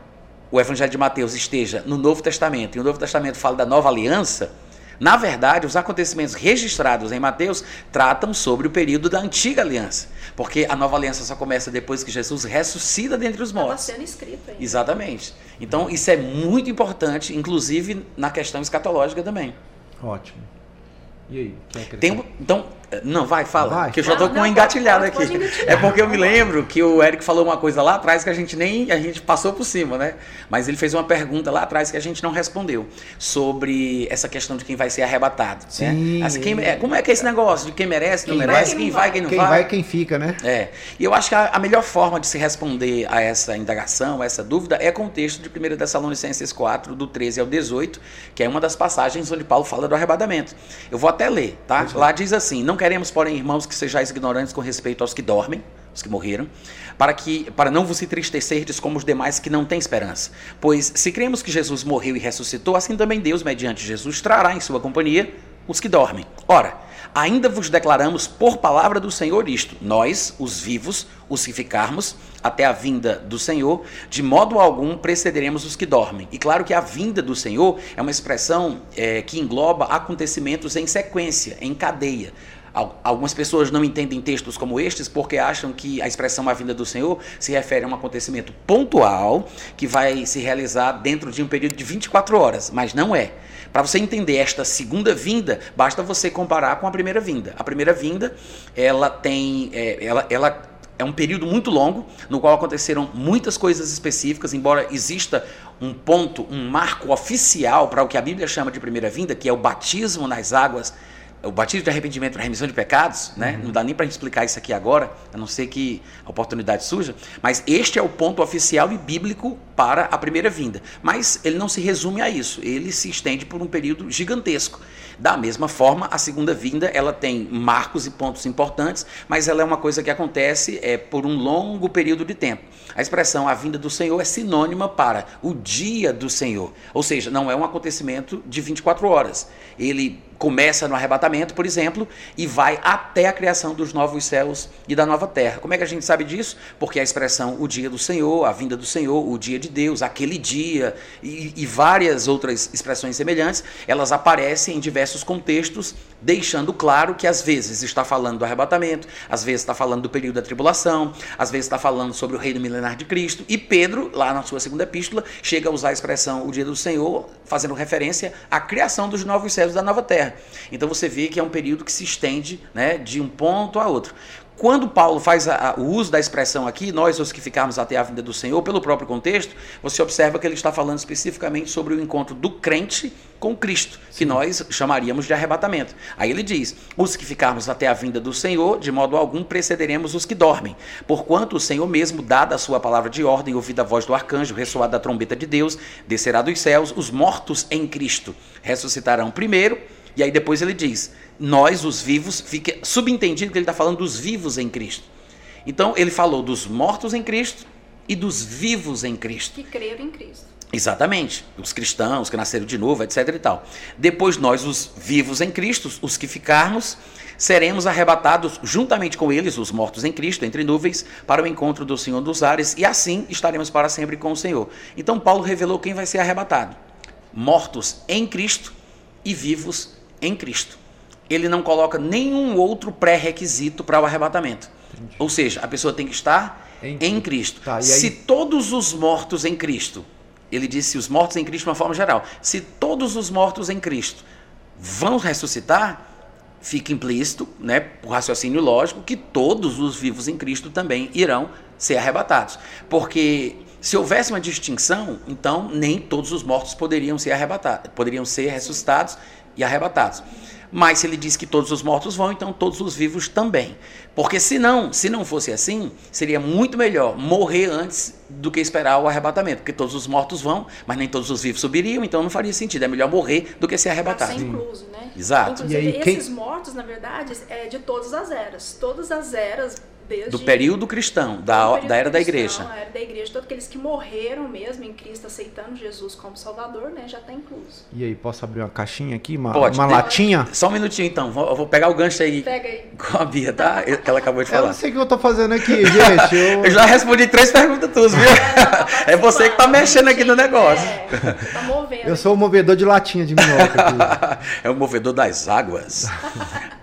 o Evangelho de Mateus esteja no Novo Testamento e o Novo Testamento fala da nova aliança, na verdade, os acontecimentos registrados em Mateus tratam sobre o período da antiga aliança. Porque a nova aliança só começa depois que Jesus ressuscita dentre os mortos. Estava sendo escrito ainda. Exatamente. Então, isso é muito importante, inclusive na questão escatológica também. Ótimo. E aí? Tem, um- então, não, vai, fala. Vai. que eu já tô Não, com não, uma engatilhada aqui. É porque eu me lembro que o Eric falou uma coisa lá atrás que a gente nem. A gente passou por cima, né? Mas ele fez uma pergunta lá atrás que a gente não respondeu. Sobre essa questão de quem vai ser arrebatado. Sim. Né? Assim, quem- é, como é que é esse negócio de quem merece, não Quem merece, vai, quem quem vai, não quem não Quem vai? vai, quem fica, né? É, e eu acho que a, a melhor forma de se responder a essa indagação, a essa dúvida, é com o texto de 1 Tessalonicenses 4, do 13 ao 18, que é uma das passagens onde Paulo fala do arrebatamento. Eu vou até ler, tá? Lá diz assim: Não queremos, porém, irmãos, que sejais ignorantes com respeito aos que dormem, os que morreram, para que para não vos entristecerdes como os demais que não têm esperança. Pois se cremos que Jesus morreu e ressuscitou, assim também Deus, mediante Jesus, trará em sua companhia os que dormem. Ora, ainda vos declaramos por palavra do Senhor isto: nós, os vivos, os que ficarmos até a vinda do Senhor, de modo algum precederemos os que dormem. E claro que a vinda do Senhor é uma expressão eh, que engloba acontecimentos em sequência, em cadeia. Al- Algumas pessoas não entendem textos como estes porque acham que a expressão a vinda do Senhor se refere a um acontecimento pontual que vai se realizar dentro de um período de 24 horas, mas não é. Para você entender esta segunda vinda, basta você comparar com a primeira vinda. A primeira vinda, ela tem, é, ela, ela é um período muito longo no qual aconteceram muitas coisas específicas, embora exista um ponto, um marco oficial para o que a Bíblia chama de primeira vinda, que é o batismo nas águas o batismo de arrependimento para remissão de pecados, né? Não dá nem para explicar isso aqui agora, a não ser que a oportunidade surja. Mas este é o ponto oficial e bíblico para a primeira vinda. Mas ele não se resume a isso. Ele se estende por um período gigantesco. Da mesma forma, a segunda vinda ela tem marcos e pontos importantes, mas ela é uma coisa que acontece é, por um longo período de tempo. A expressão a vinda do Senhor é sinônima para o dia do Senhor, ou seja, não é um acontecimento de 24 horas. Ele começa no arrebatamento, por exemplo, e vai até a criação dos novos céus e da nova terra. Como é que a gente sabe disso? Porque a expressão o dia do Senhor, a vinda do Senhor, o dia de Deus, aquele dia e, e várias outras expressões semelhantes, elas aparecem em diversos contextos, deixando claro que às vezes está falando do arrebatamento, às vezes está falando do período da tribulação, às vezes está falando sobre o reino milenar de Cristo. E Pedro, lá na sua segunda epístola, chega a usar a expressão o dia do Senhor, fazendo referência à criação dos novos céus e da nova terra. Então você vê que é um período que se estende né, de um ponto a outro. Quando Paulo faz a- a- o uso da expressão aqui, nós os que ficarmos até a vinda do Senhor, pelo próprio contexto, você observa que ele está falando especificamente sobre o encontro do crente com Cristo, que nós chamaríamos de arrebatamento. Aí ele diz: os que ficarmos até a vinda do Senhor, de modo algum precederemos os que dormem. Porquanto o Senhor mesmo, dada a sua palavra de ordem, ouvida a voz do arcanjo, ressoada a trombeta de Deus, descerá dos céus, os mortos em Cristo ressuscitarão primeiro. E aí depois ele diz: nós, os vivos, fica subentendido que ele está falando dos vivos em Cristo. Então ele falou dos mortos em Cristo e dos vivos em Cristo. Que creram em Cristo. Exatamente. Os cristãos que nasceram de novo, etc e tal. Depois nós, os vivos em Cristo, os que ficarmos, seremos arrebatados juntamente com eles, os mortos em Cristo, entre nuvens, para o encontro do Senhor dos ares, e assim estaremos para sempre com o Senhor. Então Paulo revelou quem vai ser arrebatado: mortos em Cristo e vivos em Cristo. Ele não coloca nenhum outro pré-requisito para o arrebatamento. Ou seja, a pessoa tem que estar Em em, Cristo. Tá, Se todos os mortos em Cristo, ele disse os mortos em Cristo de uma forma geral, se todos os mortos em Cristo vão ressuscitar, fica implícito, né, por raciocínio lógico, que todos os vivos em Cristo também irão ser arrebatados. Porque se houvesse uma distinção, então nem todos os mortos poderiam ser arrebatados, poderiam ser ressuscitados e arrebatados. Mas se ele diz que todos os mortos vão, então todos os vivos também. Porque se não, se não fosse assim, seria muito melhor morrer antes do que esperar o arrebatamento. Porque todos os mortos vão, mas nem todos os vivos subiriam, então não faria sentido. É melhor morrer do que ser Para arrebatado. ser incluso, né? Exato. Inclusive, E aí, quem- esses mortos, na verdade, é de todas as eras. Todas as eras Desde, do período cristão, da, período da era cristão, da igreja. A era da igreja, todos aqueles que morreram mesmo em Cristo, aceitando Jesus como Salvador, né, já está incluso. E aí, posso abrir uma caixinha aqui? Uma, Pode. uma latinha? Só um minutinho então, vou, eu vou pegar o gancho aí Pega aí. com a Bia, tá? Que ela acabou de Eu falar. não sei o que eu tô fazendo aqui, gente. Eu... <laughs> Eu já respondi três perguntas tuas, viu? <laughs> É você que tá mexendo aqui no negócio. É, tá movendo. Eu sou o movedor de latinha de minhoca. <laughs> É o movedor das águas.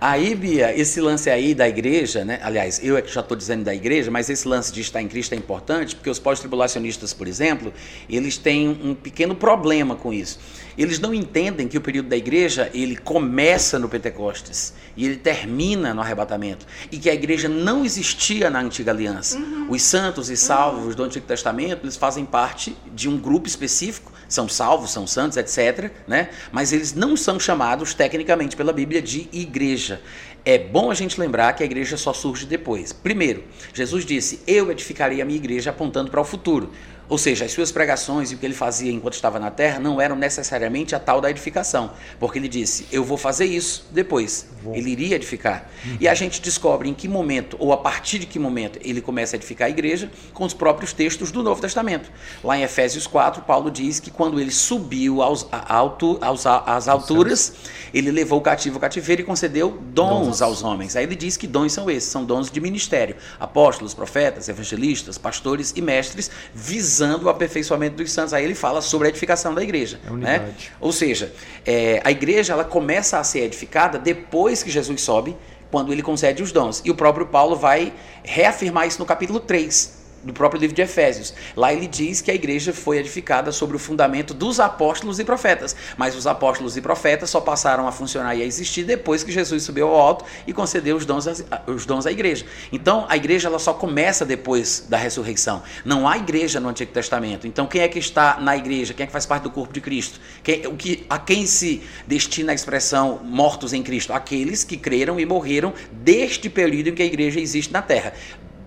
Aí, Bia, esse lance aí da igreja, né? Aliás, eu é que já estou dizendo da igreja, mas esse lance de estar em Cristo é importante, porque os pós-tribulacionistas, por exemplo, eles têm um pequeno problema com isso. Eles não entendem que o período da igreja, ele começa no Pentecostes e ele termina no arrebatamento. E que a igreja não existia na antiga aliança. Os santos e salvos do Antigo Testamento, eles fazem parte de um grupo específico, são salvos, são santos, etc. Né? Mas eles não são chamados tecnicamente pela Bíblia de igreja. É bom a gente lembrar que a igreja só surge depois. Primeiro, Jesus disse: Eu edificarei a minha igreja apontando para o futuro. Ou seja, as suas pregações e o que ele fazia enquanto estava na terra não eram necessariamente a tal da edificação. Porque ele disse: Eu vou fazer isso depois. Ele iria edificar. E a gente descobre em que momento, ou a partir de que momento, ele começa a edificar a igreja com os próprios textos do Novo Testamento. Lá em Efésios 4, Paulo diz que quando ele subiu aos, alto, aos, às alturas, ele levou o cativo ao cativeiro e concedeu dons aos homens. Aí ele diz que dons são esses, são dons de ministério. Apóstolos, profetas, evangelistas, pastores e mestres, visando o aperfeiçoamento dos santos. Aí ele fala sobre a edificação da igreja. É né? Ou seja, é, a igreja ela começa a ser edificada depois que Jesus sobe, quando ele concede os dons. E o próprio Paulo vai reafirmar isso no capítulo 3 do próprio livro de Efésios. Lá ele diz que a igreja foi edificada sobre o fundamento dos apóstolos e profetas, mas os apóstolos e profetas só passaram a funcionar e a existir depois que Jesus subiu ao alto e concedeu os dons, os dons à igreja. Então, a igreja ela só começa depois da ressurreição. Não há igreja no Antigo Testamento. Então, quem é que está na igreja? Quem é que faz parte do corpo de Cristo? Quem- o que, a quem se destina a expressão mortos em Cristo? Aqueles que creram e morreram deste período em que a igreja existe na terra.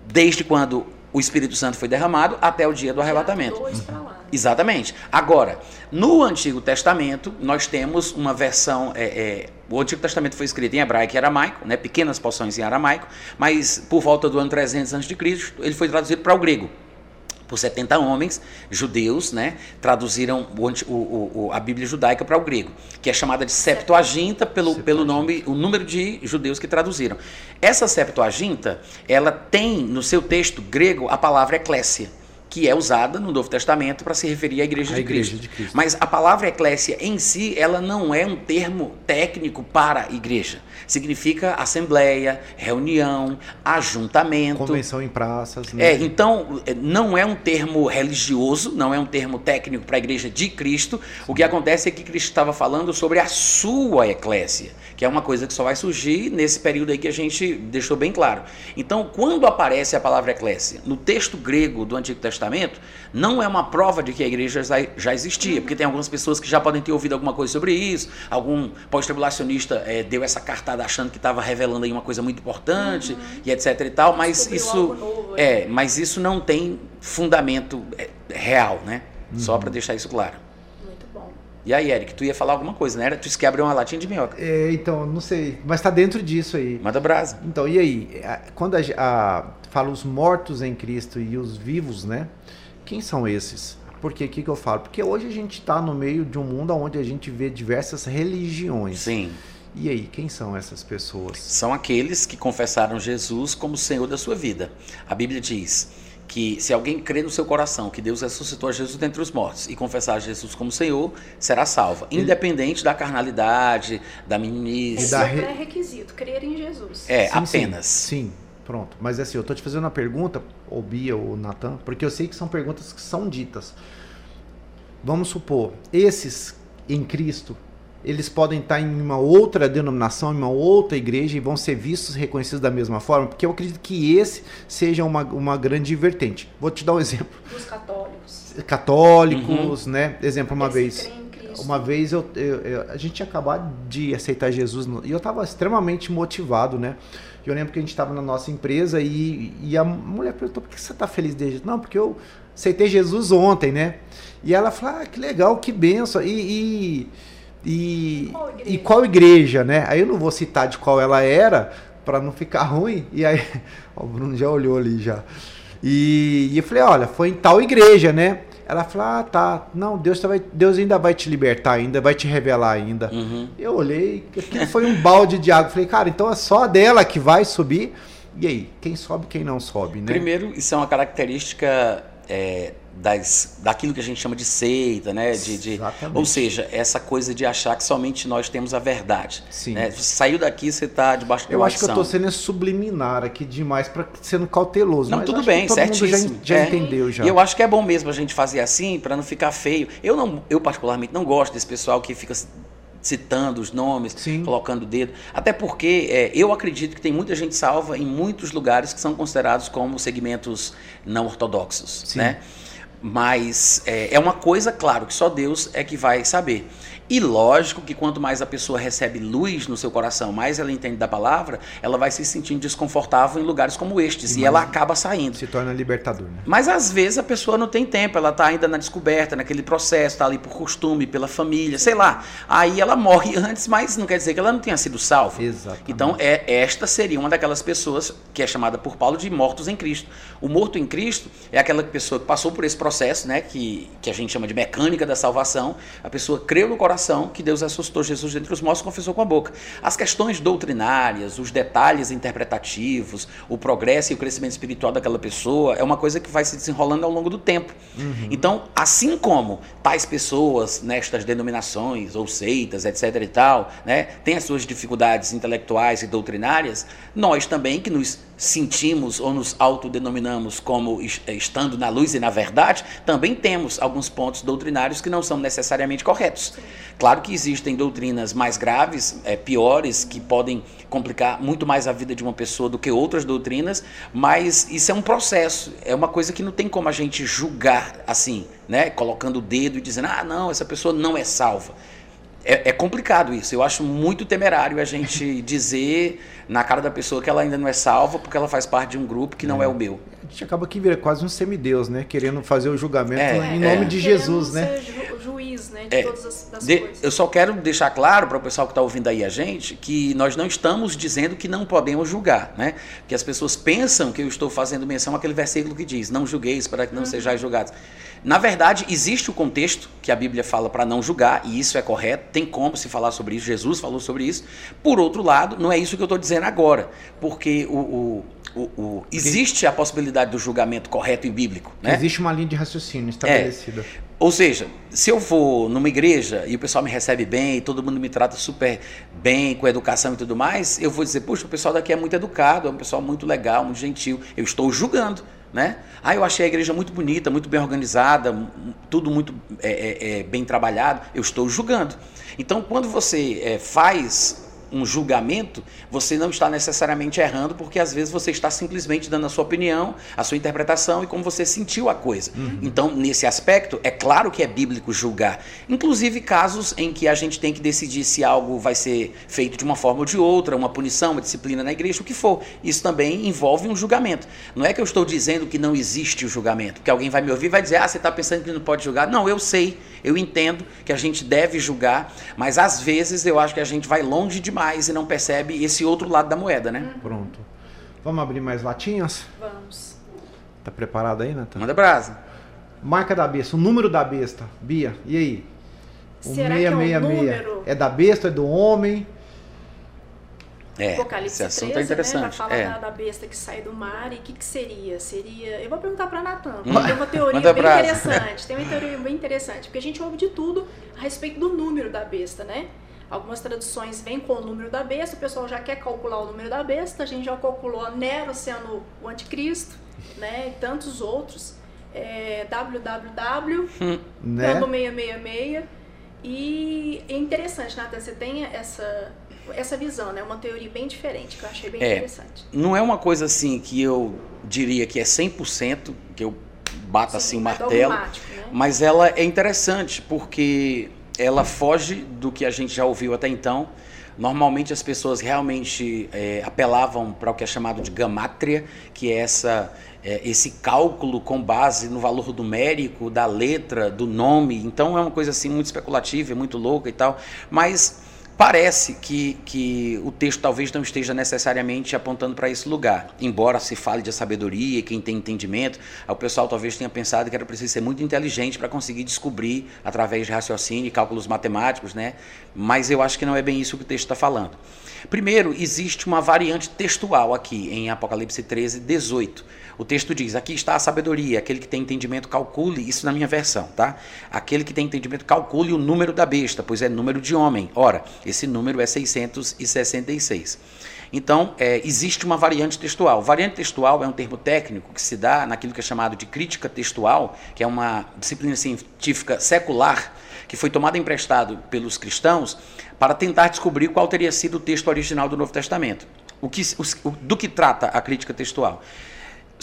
Desde quando o Espírito Santo foi derramado até o dia do arrebatamento. Exatamente. Agora, no Antigo Testamento, nós temos uma versão. é, é, o Antigo Testamento foi escrito em hebraico e aramaico, né, pequenas porções em aramaico, mas por volta do ano 300 a.C., ele foi traduzido para o grego. Por 70 homens judeus, né, traduziram o o- o- a Bíblia judaica para o grego, que é chamada de Septuaginta pelo, pelo nome, o número de judeus que traduziram. Essa Septuaginta, ela tem no seu texto grego a palavra eclésia, que é usada no Novo Testamento para se referir à igreja, de, igreja Cristo. de Cristo. Mas a palavra eclésia em si, ela não é um termo técnico para igreja. Significa assembleia, reunião, ajuntamento. Convenção em praças. né? É, então é, não é um termo religioso, não é um termo técnico para a igreja de Cristo. O que acontece é que Cristo estava falando sobre a sua eclésia, que é uma coisa que só vai surgir nesse período aí que a gente deixou bem claro. Então, quando aparece a palavra eclésia no texto grego do Antigo Testamento, não é uma prova de que a igreja já- existia, porque tem algumas pessoas que já podem ter ouvido alguma coisa sobre isso, algum pós-tribulacionista eh, deu essa cartada achando que estava revelando aí uma coisa muito importante e etc e tal, mas Descobriu isso novo, é, mas isso não tem fundamento é, real, né? Só para deixar isso claro. E aí, Eric, tu ia falar alguma coisa, né? Tu disse que abriu uma latinha de minhoca. É, então, não sei. Mas tá dentro disso aí. Manda brasa. Então, e aí? A- Quando a, a- fala os mortos em Cristo e os vivos, né? Quem são esses? Porque o que, que eu falo? Porque hoje a gente está no meio de um mundo onde a gente vê diversas religiões. Sim. E aí, quem são essas pessoas? São aqueles que confessaram Jesus como Senhor da sua vida. A Bíblia diz que se alguém crê no seu coração que Deus ressuscitou a Jesus dentre os mortos e confessar Jesus como Senhor, será salvo, independente da carnalidade, da meninice. Esse é o re- pré-requisito, crer em Jesus. É, Sim, sim. apenas. Sim, pronto. Mas assim, eu tô te fazendo uma pergunta, ou Bia ou Natan, porque eu sei que são perguntas que são ditas. Vamos supor, esses em Cristo, eles podem estar em uma outra denominação, em uma outra igreja e vão ser vistos e reconhecidos da mesma forma, porque eu acredito que esse seja uma, uma grande vertente. Vou te dar um exemplo. Dos católicos. Católicos, né? Exemplo, uma Aqueles vez. Uma vez eu, eu- eu- a gente tinha acabado de aceitar Jesus no- e eu estava extremamente motivado, né? E Eu lembro que a gente estava na nossa empresa e, e a mulher perguntou: por que você está feliz desde? Não, porque eu aceitei Jesus ontem, né? E ela falou: ah, que legal, que benção. E, e, e, Qual igreja? e qual igreja, né? Aí eu não vou citar de qual ela era, para não ficar <laughs> ruim. E aí, <laughs> ó, o Bruno já olhou ali já. E, e eu falei, olha, foi em tal igreja, né? Ela falou, ah, tá. Não, Deus, tá, Deus ainda vai te libertar ainda, vai te revelar ainda. Uhum. Eu olhei, foi um balde de água. Falei, cara, então é só dela que vai subir. E aí, quem sobe, quem não sobe, né? Primeiro, isso é uma característica é, das, daquilo que a gente chama de seita, né? De, de, ou seja, essa coisa de achar que somente nós temos a verdade. Sim. Né? Você saiu daqui, você está debaixo de Eu acho que eu estou sendo subliminar aqui demais para sendo cauteloso. Não, tudo bem, todo certíssimo. Já, já é. entendeu já. E eu acho que é bom mesmo a gente fazer assim para não ficar feio. Eu não, eu particularmente não gosto desse pessoal que fica citando os nomes, Sim. colocando o dedo. Até porque é, eu acredito que tem muita gente salva em muitos lugares que são considerados como segmentos não ortodoxos, Sim. né? Mas é, é uma coisa, claro, que só Deus é que vai saber. E lógico que quanto mais a pessoa recebe luz no seu coração, mais ela entende da palavra, ela vai se sentindo desconfortável em lugares como estes. E, e ela acaba saindo. Se torna libertador. Né? Mas às vezes a pessoa não tem tempo, ela está ainda na descoberta, naquele processo, está ali por costume, pela família, sei lá. Aí ela morre <laughs> antes, mas não quer dizer que ela não tenha sido salva. Exatamente. Então, é, esta seria uma daquelas pessoas que é chamada por Paulo de mortos em Cristo. O morto em Cristo é aquela pessoa que passou por esse processo, né, que, que a gente chama de mecânica da salvação. A pessoa creu no coração que Deus ressuscitou Jesus dentre os mortos confessou com a boca. As questões doutrinárias, os detalhes interpretativos, o progresso e o crescimento espiritual daquela pessoa é uma coisa que vai se desenrolando ao longo do tempo. Uhum. Então, assim como tais pessoas nestas denominações ou seitas, etc e tal, né, têm as suas dificuldades intelectuais e doutrinárias, nós também que nos sentimos ou nos autodenominamos como eh, estando na luz e na verdade, também temos alguns pontos doutrinários que não são necessariamente corretos. Claro que existem doutrinas mais graves, é, piores, que podem complicar muito mais a vida de uma pessoa do que outras doutrinas, mas isso é um processo, é uma coisa que não tem como a gente julgar assim, né? Colocando o dedo e dizendo, ah, não, essa pessoa não é salva. É, é, complicado isso. Eu acho muito temerário a gente <laughs> dizer na cara da pessoa que ela ainda não é salva porque ela faz parte de um grupo que não é, é o meu. A gente acaba que vira quase um semideus, né? Querendo fazer o julgamento é, em nome é. de Jesus, né? Ser juiz, né? De todas as, as de, coisas. Eu só quero deixar claro para o pessoal que está ouvindo aí a gente que nós não estamos dizendo que não podemos julgar, né? Porque as pessoas pensam que eu estou fazendo menção àquele versículo que diz: Não julgueis para que não uhum. sejais julgados. Na verdade, existe o contexto que a Bíblia fala para não julgar, e isso é correto, tem como se falar sobre isso, Jesus falou sobre isso. Por outro lado, não é isso que eu estou dizendo agora, porque o, o, o, o existe a possibilidade do julgamento correto e bíblico. Né? Existe uma linha de raciocínio estabelecida. É. Ou seja, se eu for numa igreja e o pessoal me recebe bem, todo mundo me trata super bem, com educação e tudo mais, eu vou dizer, puxa, o pessoal daqui é muito educado, é um pessoal muito legal, muito gentil. Eu estou julgando né? Ah, eu achei a igreja muito bonita, muito bem organizada, tudo muito é, é, é, bem trabalhado. Eu estou julgando. Então, quando você é, faz um julgamento, você não está necessariamente errando, porque às vezes você está simplesmente dando a sua opinião, a sua interpretação e como você sentiu a coisa. Uhum. Então, nesse aspecto, é claro que é bíblico julgar. Inclusive casos em que a gente tem que decidir se algo vai ser feito de uma forma ou de outra, uma punição, uma disciplina na igreja, o que for. Isso também envolve um julgamento. Não é que eu estou dizendo que não existe o julgamento, porque alguém vai me ouvir e vai dizer, ah, você está pensando que não pode julgar. Não, eu sei, eu entendo que a gente deve julgar, mas às vezes eu acho que a gente vai longe demais mais e não percebe esse outro lado da moeda, né? Uhum. Pronto. Vamos abrir mais latinhas? Vamos. Tá preparado aí, Natan? Manda brasa. Marca da besta, o número da besta. Bia, e aí? O Será 666 é, um número... é da besta, é do homem? É, Apocalipse esse assunto 13, é interessante. Né, já fala é. da, da, besta que sai do mar e o que, que seria? Seria. Eu vou perguntar para Natan, hum. tem uma teoria bem brasa. interessante. Tem uma teoria bem interessante, porque a gente ouve de tudo a respeito do número da besta, né? Algumas traduções vêm com o número da besta, o pessoal já quer calcular o número da besta, a gente já calculou Nero sendo o anticristo, né? E tantos outros. É, www, hum, né? 666. E é interessante, Nathan, você tem essa, essa visão, né? Uma teoria bem diferente, que eu achei bem é, interessante. Não é uma coisa assim que eu diria que é 100%, que eu bato Sim, assim o martelo, né? mas ela é interessante, porque ela foge do que a gente já ouviu até então. Normalmente as pessoas realmente é, apelavam para o que é chamado de gamátria, que é essa é, esse cálculo com base no valor numérico da letra, do nome. Então é uma coisa assim muito especulativa, muito louca e tal. Mas parece que, que o texto talvez não esteja necessariamente apontando para esse lugar. Embora se fale de sabedoria, quem tem entendimento, o pessoal talvez tenha pensado que era preciso ser muito inteligente para conseguir descobrir através de raciocínio e cálculos matemáticos, né? Mas eu acho que não é bem isso que o texto está falando. Primeiro, existe uma variante textual aqui em Apocalipse 13, 18. O texto diz: Aqui está a sabedoria, aquele que tem entendimento, calcule, isso na minha versão, tá? Aquele que tem entendimento, calcule o número da besta, pois é número de homem. Ora, esse número é 666. Então, é, existe uma variante textual. Variante textual é um termo técnico que se dá naquilo que é chamado de crítica textual, que é uma disciplina científica secular que foi tomada emprestado pelos cristãos para tentar descobrir qual teria sido o texto original do Novo Testamento. O que, o, do que trata a crítica textual?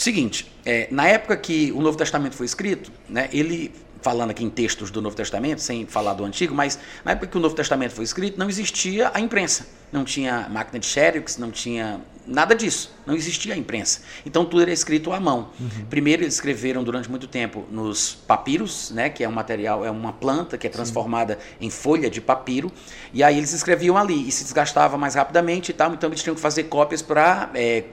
Seguinte, é, na época que o Novo Testamento foi escrito, né, ele falando aqui em textos do Novo Testamento, sem falar do Antigo, mas na época que o Novo Testamento foi escrito, não existia a imprensa. Não tinha máquina de xerox, não tinha nada disso. Não existia a imprensa. Então tudo era escrito à mão. Uhum. Primeiro eles escreveram durante muito tempo nos papiros, né, que é um material, é uma planta que é transformada Sim. em folha de papiro, e aí eles escreviam ali e se desgastava mais rapidamente e tal, então eles tinham que fazer cópias para é,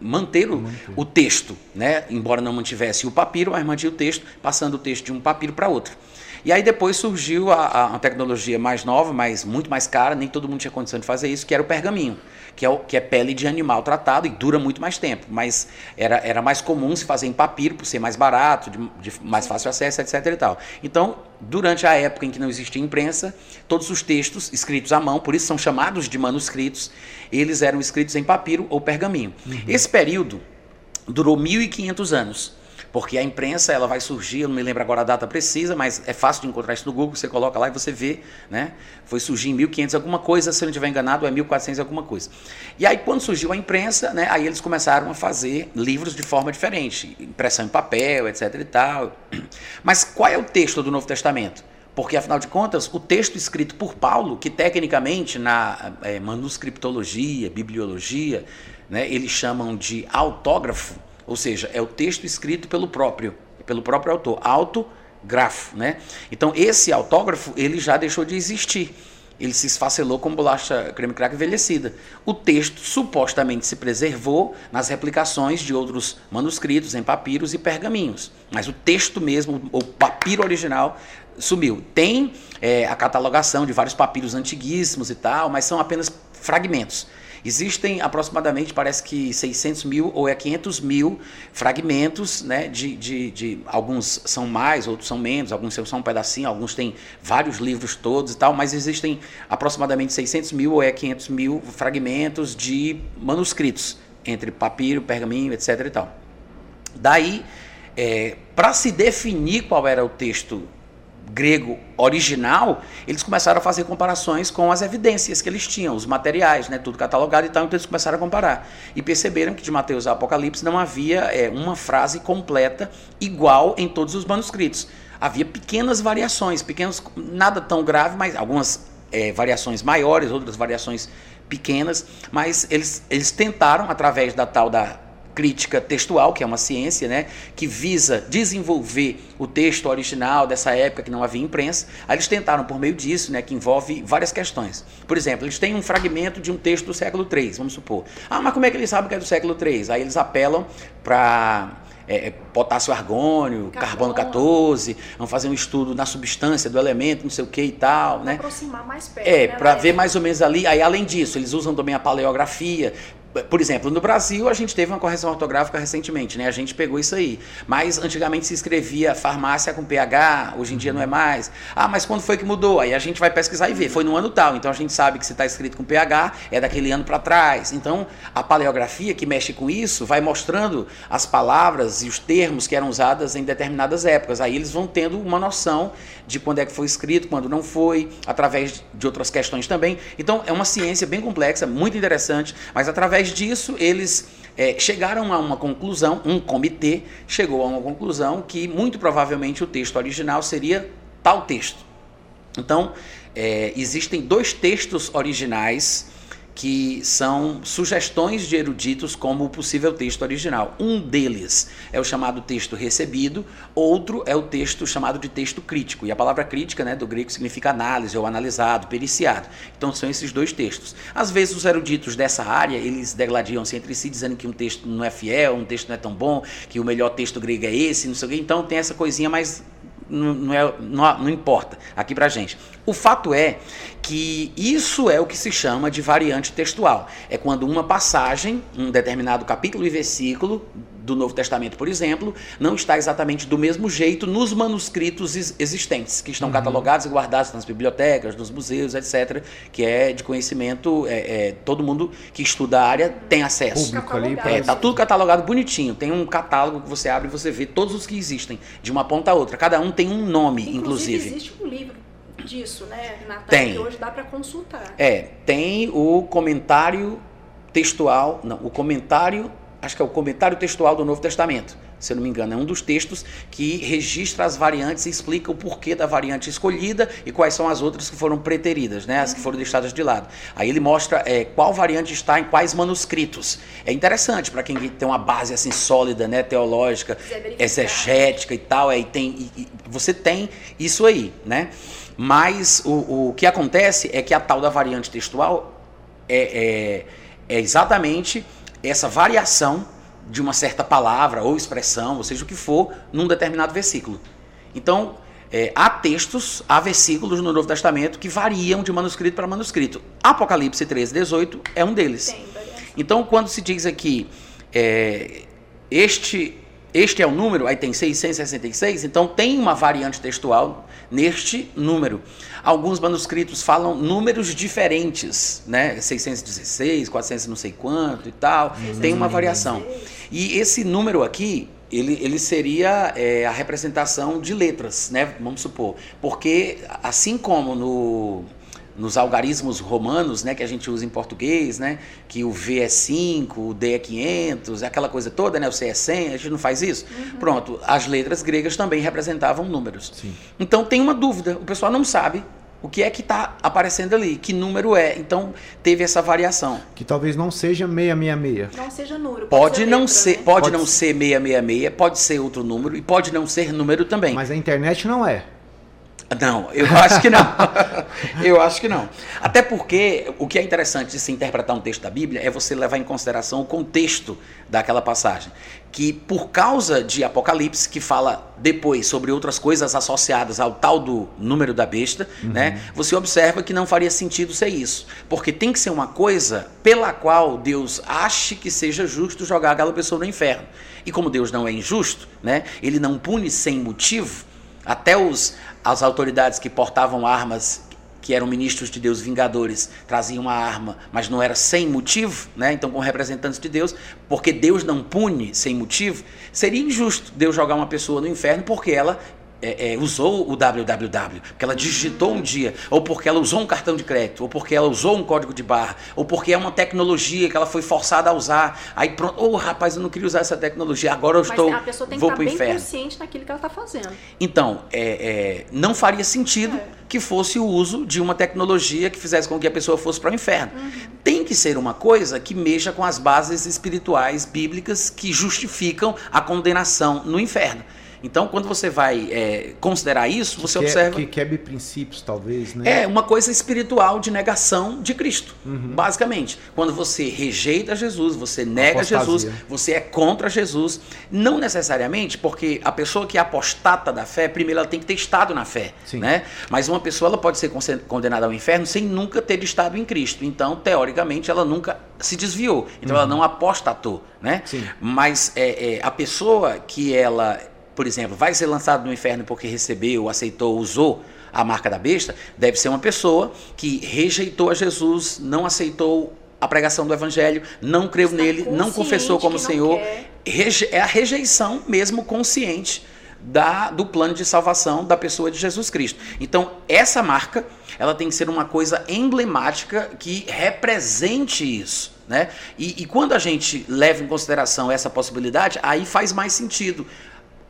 manter o, o, texto, né? embora não mantivesse o papiro, mas mantinha o texto, passando o texto de um papiro para outro. E aí depois surgiu a, a, tecnologia mais nova, mas muito mais cara, nem todo mundo tinha condição de fazer isso, que era o pergaminho, que é, o, que é pele de animal tratado e dura muito mais tempo. Mas era, era mais comum se fazer em papiro, por ser mais barato, de, de mais fácil acesso, etc. E tal. Então, durante a época em que não existia imprensa, todos os textos escritos à mão, por isso são chamados de manuscritos, eles eram escritos em papiro ou pergaminho. Uhum. Esse período durou 1.500 anos porque a imprensa ela vai surgir, eu não me lembro agora a data precisa, mas é fácil de encontrar isso no Google, você coloca lá e você vê, né? Foi surgir em 1500 alguma coisa, se eu não estiver enganado, é 1400 alguma coisa. E aí quando surgiu a imprensa, né, aí eles começaram a fazer livros de forma diferente, impressão em papel, etc e tal. <clears throat> Mas qual é o texto do Novo Testamento? Porque, afinal de contas, o texto escrito por Paulo, que tecnicamente na é, manuscriptologia, bibliologia, né, eles chamam de autógrafo, ou seja, é o texto escrito pelo próprio, pelo próprio autor, autografo, né? Então esse autógrafo ele já deixou de existir. Ele se esfacelou com bolacha creme crack envelhecida. O texto supostamente se preservou nas replicações de outros manuscritos em papiros e pergaminhos, mas o texto mesmo, o papiro original, sumiu. Tem é, a catalogação de vários papiros antiguíssimos e tal, mas são apenas fragmentos. Existem aproximadamente, parece que 600 mil ou é 500 mil fragmentos, né? De, de, de, alguns são mais, outros são menos, alguns são um pedacinho, alguns têm vários livros todos e tal, mas existem aproximadamente 600 mil ou é 500 mil fragmentos de manuscritos entre papiro, pergaminho, etc. E tal. Daí, é, para se definir qual era o texto grego original, eles começaram a fazer comparações com as evidências que eles tinham, os materiais, né, tudo catalogado e tal, então eles começaram a comparar. E perceberam que de Mateus a Apocalipse não havia é, uma frase completa igual em todos os manuscritos. Havia pequenas variações, pequenos, nada tão grave, mas algumas é, variações maiores, outras variações pequenas, mas eles, eles tentaram, através da tal da crítica textual, que é uma ciência, né, que visa desenvolver o texto original dessa época que não havia imprensa. Aí eles tentaram por meio disso, né, que envolve várias questões. Por exemplo, eles têm um fragmento de um texto do século III, vamos supor. Ah, mas como é que eles sabem que é do século III? Aí eles apelam para é, é, potássio argônio, carbono. carbono 14, vamos fazer um estudo na substância do elemento, não sei o que e tal, pra né? aproximar mais perto. É, né, para ver mais ou menos ali. Aí além disso, eles usam também a paleografia por exemplo, no Brasil a gente teve uma correção ortográfica recentemente, né? A gente pegou isso aí. Mas antigamente se escrevia farmácia com PH, hoje em dia não é mais. Ah, mas quando foi que mudou? Aí a gente vai pesquisar e ver. Foi no ano tal. Então a gente sabe que se está escrito com PH é daquele ano para trás. Então a paleografia que mexe com isso vai mostrando as palavras e os termos que eram usadas em determinadas épocas. Aí eles vão tendo uma noção de quando é que foi escrito, quando não foi, através de outras questões também. Então é uma ciência bem complexa, muito interessante, mas através disso eles é, chegaram a uma conclusão, um comitê chegou a uma conclusão que muito provavelmente o texto original seria tal texto. Então, é, existem dois textos originais que são sugestões de eruditos como o possível texto original. Um deles é o chamado texto recebido, outro é o texto chamado de texto crítico. E a palavra crítica, né, do grego, significa análise ou analisado, periciado. Então são esses dois textos. Às vezes os eruditos dessa área, eles degladiam-se entre si, dizendo que um texto não é fiel, um texto não é tão bom, que o melhor texto grego é esse, não sei o quê. Então tem essa coisinha, mas não, é, não, não importa aqui pra gente. O fato é que isso é o que se chama de variante textual. É quando uma passagem, um determinado capítulo e versículo do Novo Testamento, por exemplo, não está exatamente do mesmo jeito nos manuscritos existentes, que estão uhum. catalogados e guardados nas bibliotecas, nos museus, etc., que é de conhecimento, é, é todo mundo que estuda a área tem acesso. Público ali, é, tá tudo catalogado bonitinho. Tem um catálogo que você abre e você vê todos os que existem, de uma ponta a outra. Cada um tem um nome, inclusive. inclusive. Existe um livro disso, né, Natan, tem. que hoje dá para consultar. É, tem o comentário textual, não, o comentário, acho que é o comentário textual do Novo Testamento se eu não me engano, é um dos textos que registra as variantes e explica o porquê da variante escolhida e quais são as outras que foram preteridas, né, as que foram deixadas de lado. Aí ele mostra é, qual variante está em quais manuscritos. É interessante para quem tem uma base assim sólida, né, teológica, exegética e tal, aí tem, e, e você tem isso aí, né? Mas o, o que acontece é que a tal da variante textual é, é, é exatamente essa variação de uma certa palavra ou expressão, ou seja o que for, num determinado versículo. Então, é, há textos, há versículos no Novo Testamento que variam de manuscrito para manuscrito. Apocalipse 13, 18 é um deles. Então, quando se diz aqui, é, este este é o número, aí tem 666, então tem uma variante textual neste número. Alguns manuscritos falam números diferentes, né? 616, 400 não sei quanto e tal, uhum. tem uma variação. E esse número aqui, ele, ele seria é, a representação de letras, né? Vamos supor. Porque assim como no nos algarismos romanos, né, que a gente usa em português, né, que o V é 5, o D é 500, aquela coisa toda, né, o C é 100, a gente não faz isso? Uhum. Pronto, as letras gregas também representavam números. Sim. Então tem uma dúvida, o pessoal não sabe o que é que está aparecendo ali, que número é. Então teve essa variação. Que talvez não seja 666. Não seja número. Pode, pode não letra, ser, né? pode, pode não ser 666, pode ser outro número e pode não ser número também. Mas a internet não é. Não, eu acho que não. <laughs> eu acho que não. Até porque o que é interessante de se interpretar um texto da Bíblia é você levar em consideração o contexto daquela passagem. Que por causa de Apocalipse, que fala depois sobre outras coisas associadas ao tal do número da besta, uhum. né? Você observa que não faria sentido ser isso. Porque tem que ser uma coisa pela qual Deus ache que seja justo jogar aquela pessoa no inferno. E como Deus não é injusto, né? Ele não pune sem motivo. Até os, as autoridades que portavam armas, que eram ministros de Deus vingadores, traziam uma arma, mas não era sem motivo, né? então com representantes de Deus, porque Deus não pune sem motivo, seria injusto Deus jogar uma pessoa no inferno porque ela é, é, usou o www, porque ela digitou um dia, ou porque ela usou um cartão de crédito, ou porque ela usou um código de barra, ou porque é uma tecnologia que ela foi forçada a usar. Aí pronto, ô oh, rapaz, eu não queria usar essa tecnologia, agora eu Mas estou. A pessoa tem vou que estar bem inferno. consciente daquilo que ela está fazendo. Então, é, é, não faria sentido é. que fosse o uso de uma tecnologia que fizesse com que a pessoa fosse para o inferno. Uhum. Tem que ser uma coisa que mexa com as bases espirituais bíblicas que justificam a condenação no inferno. Então, quando você vai é, considerar isso, você que observa. Que quebre princípios, talvez, né? É uma coisa espiritual de negação de Cristo, uhum. basicamente. Quando você rejeita Jesus, você nega Apostasia. Jesus, você é contra Jesus. Não necessariamente, porque a pessoa que é apostata da fé, primeiro ela tem que ter estado na fé. Sim. Né? Mas uma pessoa ela pode ser condenada ao inferno sem nunca ter estado em Cristo. Então, teoricamente, ela nunca se desviou. Então, uhum. ela não apostatou. Né? Sim. Mas é, é, a pessoa que ela por exemplo, vai ser lançado no inferno porque recebeu, aceitou, usou a marca da besta, deve ser uma pessoa que rejeitou a Jesus, não aceitou a pregação do evangelho, não creu Está nele, não confessou como Senhor. É a rejeição mesmo consciente da, do plano de salvação da pessoa de Jesus Cristo. Então, essa marca, ela tem que ser uma coisa emblemática que represente isso. Né? E, e quando a gente leva em consideração essa possibilidade, aí faz mais sentido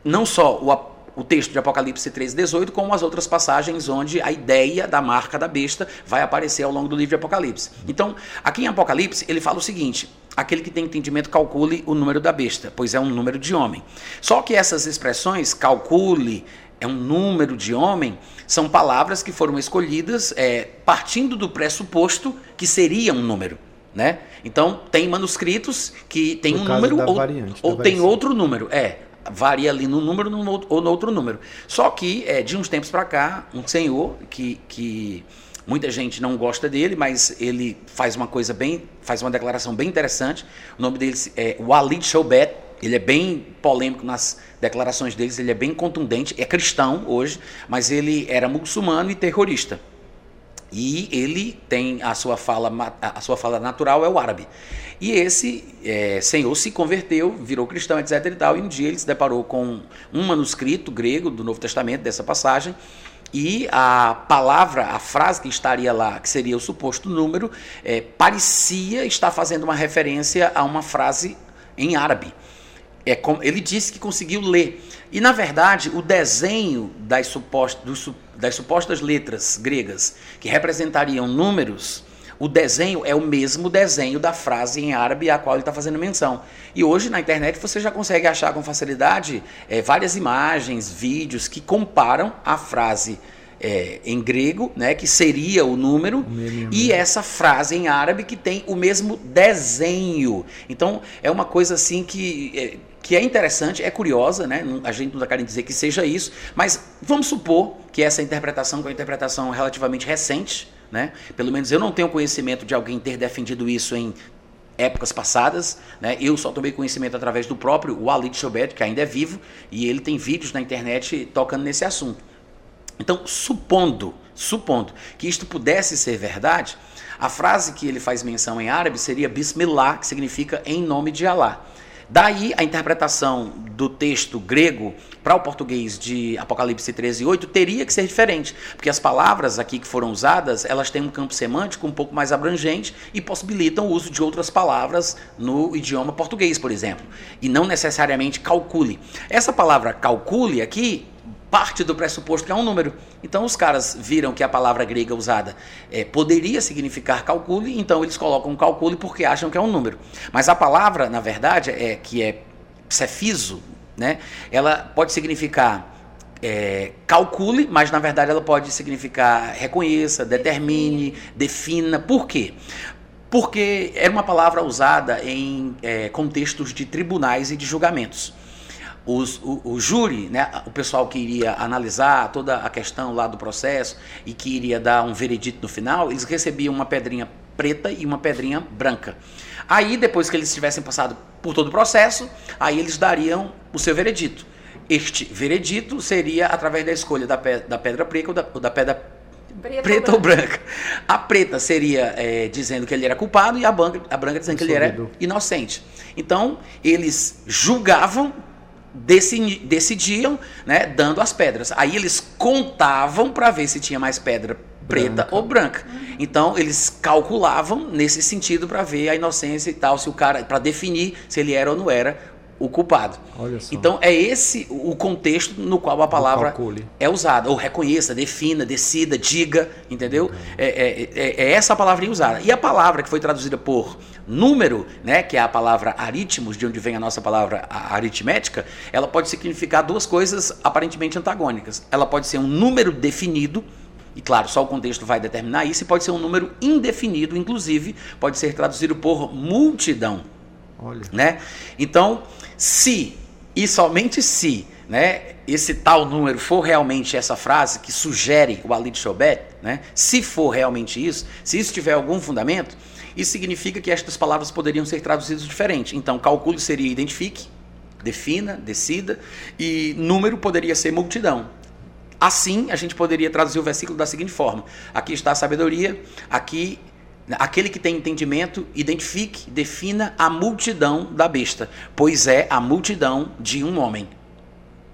não só o, o texto de Apocalipse 3,18, como as outras passagens onde a ideia da marca da besta vai aparecer ao longo do livro de Apocalipse. Então, aqui em Apocalipse, ele fala o seguinte: aquele que tem entendimento calcule o número da besta, pois é um número de homem. Só que essas expressões, calcule, é um número de homem, são palavras que foram escolhidas é, partindo do pressuposto que seria um número. Né? Então, tem manuscritos que tem um número ou, variante, ou tem outro número. É, varia ali no número no, ou no outro número. Só que, é, de uns tempos para cá, um senhor que, que muita gente não gosta dele, mas ele faz uma coisa bem, faz uma declaração bem interessante. O nome dele é Walid Shoubet. Ele é bem polêmico nas declarações dele, ele é bem contundente, é cristão hoje, mas ele era muçulmano e terrorista. E ele tem a sua fala, a sua fala natural é o árabe. E esse é, senhor se converteu, virou cristão, etc. e tal. E um dia ele se deparou com um manuscrito grego do Novo Testamento, dessa passagem, e a palavra, a frase que estaria lá, que seria o suposto número, é, parecia estar fazendo uma referência a uma frase em árabe. É, ele disse que conseguiu ler. E, na verdade, o desenho das supostas, das supostas letras gregas que representariam números, o desenho é o mesmo desenho da frase em árabe a qual ele está fazendo menção. E hoje na internet você já consegue achar com facilidade é, várias imagens, vídeos que comparam a frase é, em grego, né, que seria o número, e essa frase em árabe que tem o mesmo desenho. Então é uma coisa assim que é, que é interessante, é curiosa, né? A gente não está querendo dizer que seja isso, mas vamos supor que essa interpretação, que é uma interpretação relativamente recente, né? Pelo menos eu não tenho conhecimento de alguém ter defendido isso em épocas passadas, né? Eu só tomei conhecimento através do próprio Walid Shoubet, que ainda é vivo, e ele tem vídeos na internet tocando nesse assunto. Então, supondo, supondo que isto pudesse ser verdade, a frase que ele faz menção em árabe seria Bismillah, que significa em nome de Allah. Daí a interpretação do texto grego para o português de Apocalipse 13, 8 teria que ser diferente, porque as palavras aqui que foram usadas, elas têm um campo semântico um pouco mais abrangente e possibilitam o uso de outras palavras no idioma português, por exemplo, e não necessariamente calcule. Essa palavra calcule aqui parte do pressuposto que é um número. Então os caras viram que a palavra grega usada é, poderia significar calcule, então eles colocam calcule porque acham que é um número. Mas a palavra, na verdade, é que é cefiso, né? Ela pode significar é, calcule, mas na verdade ela pode significar reconheça, determine, defina. Por quê? Porque era uma palavra usada em é, contextos de tribunais e de julgamentos os, o, o, júri, né, o pessoal que iria analisar toda a questão lá do processo e que iria dar um veredito no final, eles recebiam uma pedrinha preta e uma pedrinha branca. Aí, depois que eles tivessem passado por todo o processo, aí eles dariam o seu veredito. Este veredito seria através da escolha da, pe da pedra preta ou da, ou da pedra Preta, preta ou, branca. ou branca. A preta seria é, dizendo que ele era culpado e a branca, a branca dizendo que ele era inocente. Então, eles julgavam decidiam, né, dando as pedras. Aí eles contavam para ver se tinha mais pedra preta branca. ou branca. Então eles calculavam nesse sentido para ver a inocência e tal, se o cara para definir se ele era ou não era o culpado. Então é esse o contexto no qual a palavra é usada. Ou reconheça, defina, decida, diga, entendeu? É, é, é, é, essa a palavra usada. E a palavra que foi traduzida por número, né, que é a palavra aritmos, de onde vem a nossa palavra aritmética, ela pode significar duas coisas aparentemente antagônicas. Ela pode ser um número definido, e claro, só o contexto vai determinar isso, e pode ser um número indefinido, inclusive pode ser traduzido por multidão. Olha. Né? Então, se e somente se né, esse tal número for realmente essa frase que sugere o Ali de Chobet, né, se for realmente isso, se isso tiver algum fundamento, isso significa que estas palavras poderiam ser traduzidas diferente. Então, calcule seria identifique, defina, decida, e número poderia ser multidão. Assim, a gente poderia traduzir o versículo da seguinte forma: aqui está a sabedoria, aqui Aquele que tem entendimento, identifique, defina a multidão da besta, pois é a multidão de um homem.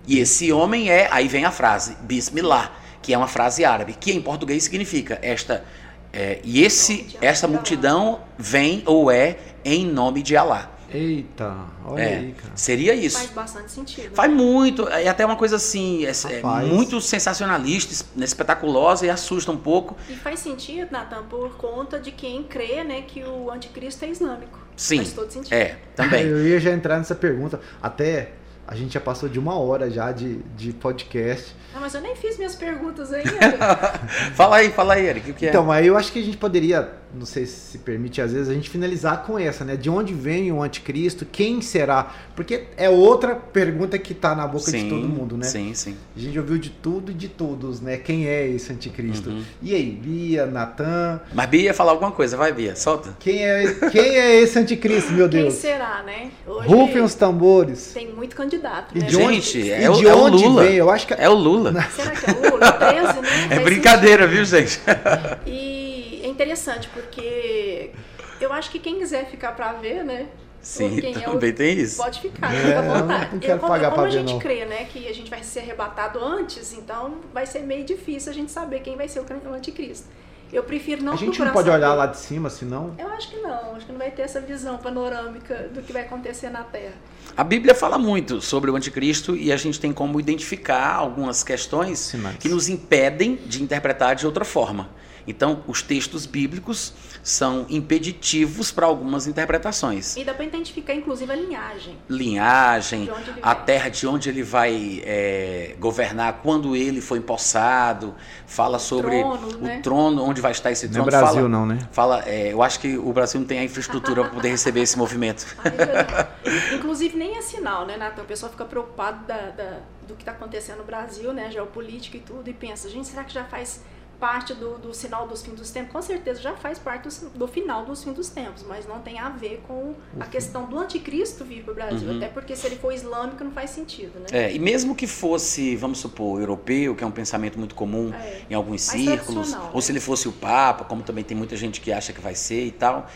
E esse homem é, aí vem a frase, Bismillah, que é uma frase árabe, que em português significa esta é, e esse essa multidão vem ou é em nome de Alá. Eita, olha É, aí, cara. seria isso. Faz bastante sentido. Faz né? muito, é até uma coisa assim, é, é muito sensacionalista, né, espetaculosa e assusta um pouco. E faz sentido, Natan, por conta de quem crê né, que o anticristo é islâmico. Sim, Faz todo sentido. é, também. Eu ia já entrar nessa pergunta. Até a gente já passou de uma hora já de, de podcast. Ah, mas eu nem fiz minhas perguntas ainda. <laughs> fala aí, fala aí, Eric, o que é? Então, mas eu acho que a gente poderia, não sei se permite às vezes, a gente finalizar com essa, né? De onde vem o anticristo? Quem será? Porque é outra pergunta que tá na boca de todo mundo, né? Sim, sim. A gente ouviu de tudo e de todos, né? Quem é esse anticristo? Uhum. E aí, Bia, Natan? Mas Bia ia falar alguma coisa, vai Bia, solta. Quem é, quem é esse anticristo, meu Quem Deus? será, né? Hoje Rufem os tambores. tem muito candidato, E né? de onde, Gente, é o- de é o onde Lula. vem? Eu acho que É o Lula. Será que é o Lula? <laughs> 13, né? É brincadeira, viu, gente? <laughs> E é interessante porque eu acho que quem quiser ficar pra ver, né? Sim, quem é o- também tem isso. Pode ficar, É, fica à vontade. não quero como pagar como a ver, gente não. crê, né, que a gente vai ser arrebatado antes, então vai ser meio difícil a gente saber quem vai ser o anticristo. Eu prefiro não a gente não pode olhar saber. lá de cima, senão. Eu acho que não, acho que não vai ter essa visão panorâmica do que vai acontecer na Terra. A Bíblia fala muito sobre o anticristo e a gente tem como identificar algumas questões Sinais. que nos impedem de interpretar de outra forma. Então, os textos bíblicos são impeditivos para algumas interpretações. E dá pra identificar, inclusive, a linhagem. Linhagem, a terra de onde ele vai é, governar quando ele foi empossado, fala sobre trono, o né? trono, onde vai estar esse Não é trono. Brasil, fala, não, né? Fala, é, eu acho que o Brasil não tem a infraestrutura para poder receber esse movimento. <laughs> Aí, inclusive, nem é sinal, né, Natan? O pessoal fica preocupado da- da- do que está acontecendo no Brasil, né? Geopolítica e tudo, e pensa, gente, será que já faz parte do, do sinal dos fins dos tempos? Com certeza já faz parte do, do final dos fins dos tempos, mas não tem a ver com a questão do anticristo vir para o Brasil. Uhum. Até porque se ele for islâmico não faz sentido, né? É, e mesmo que fosse, vamos supor, europeu, que é um pensamento muito comum É. em alguns círculos, ou né? se ele fosse o Papa, como também tem muita gente que acha que vai ser e tal,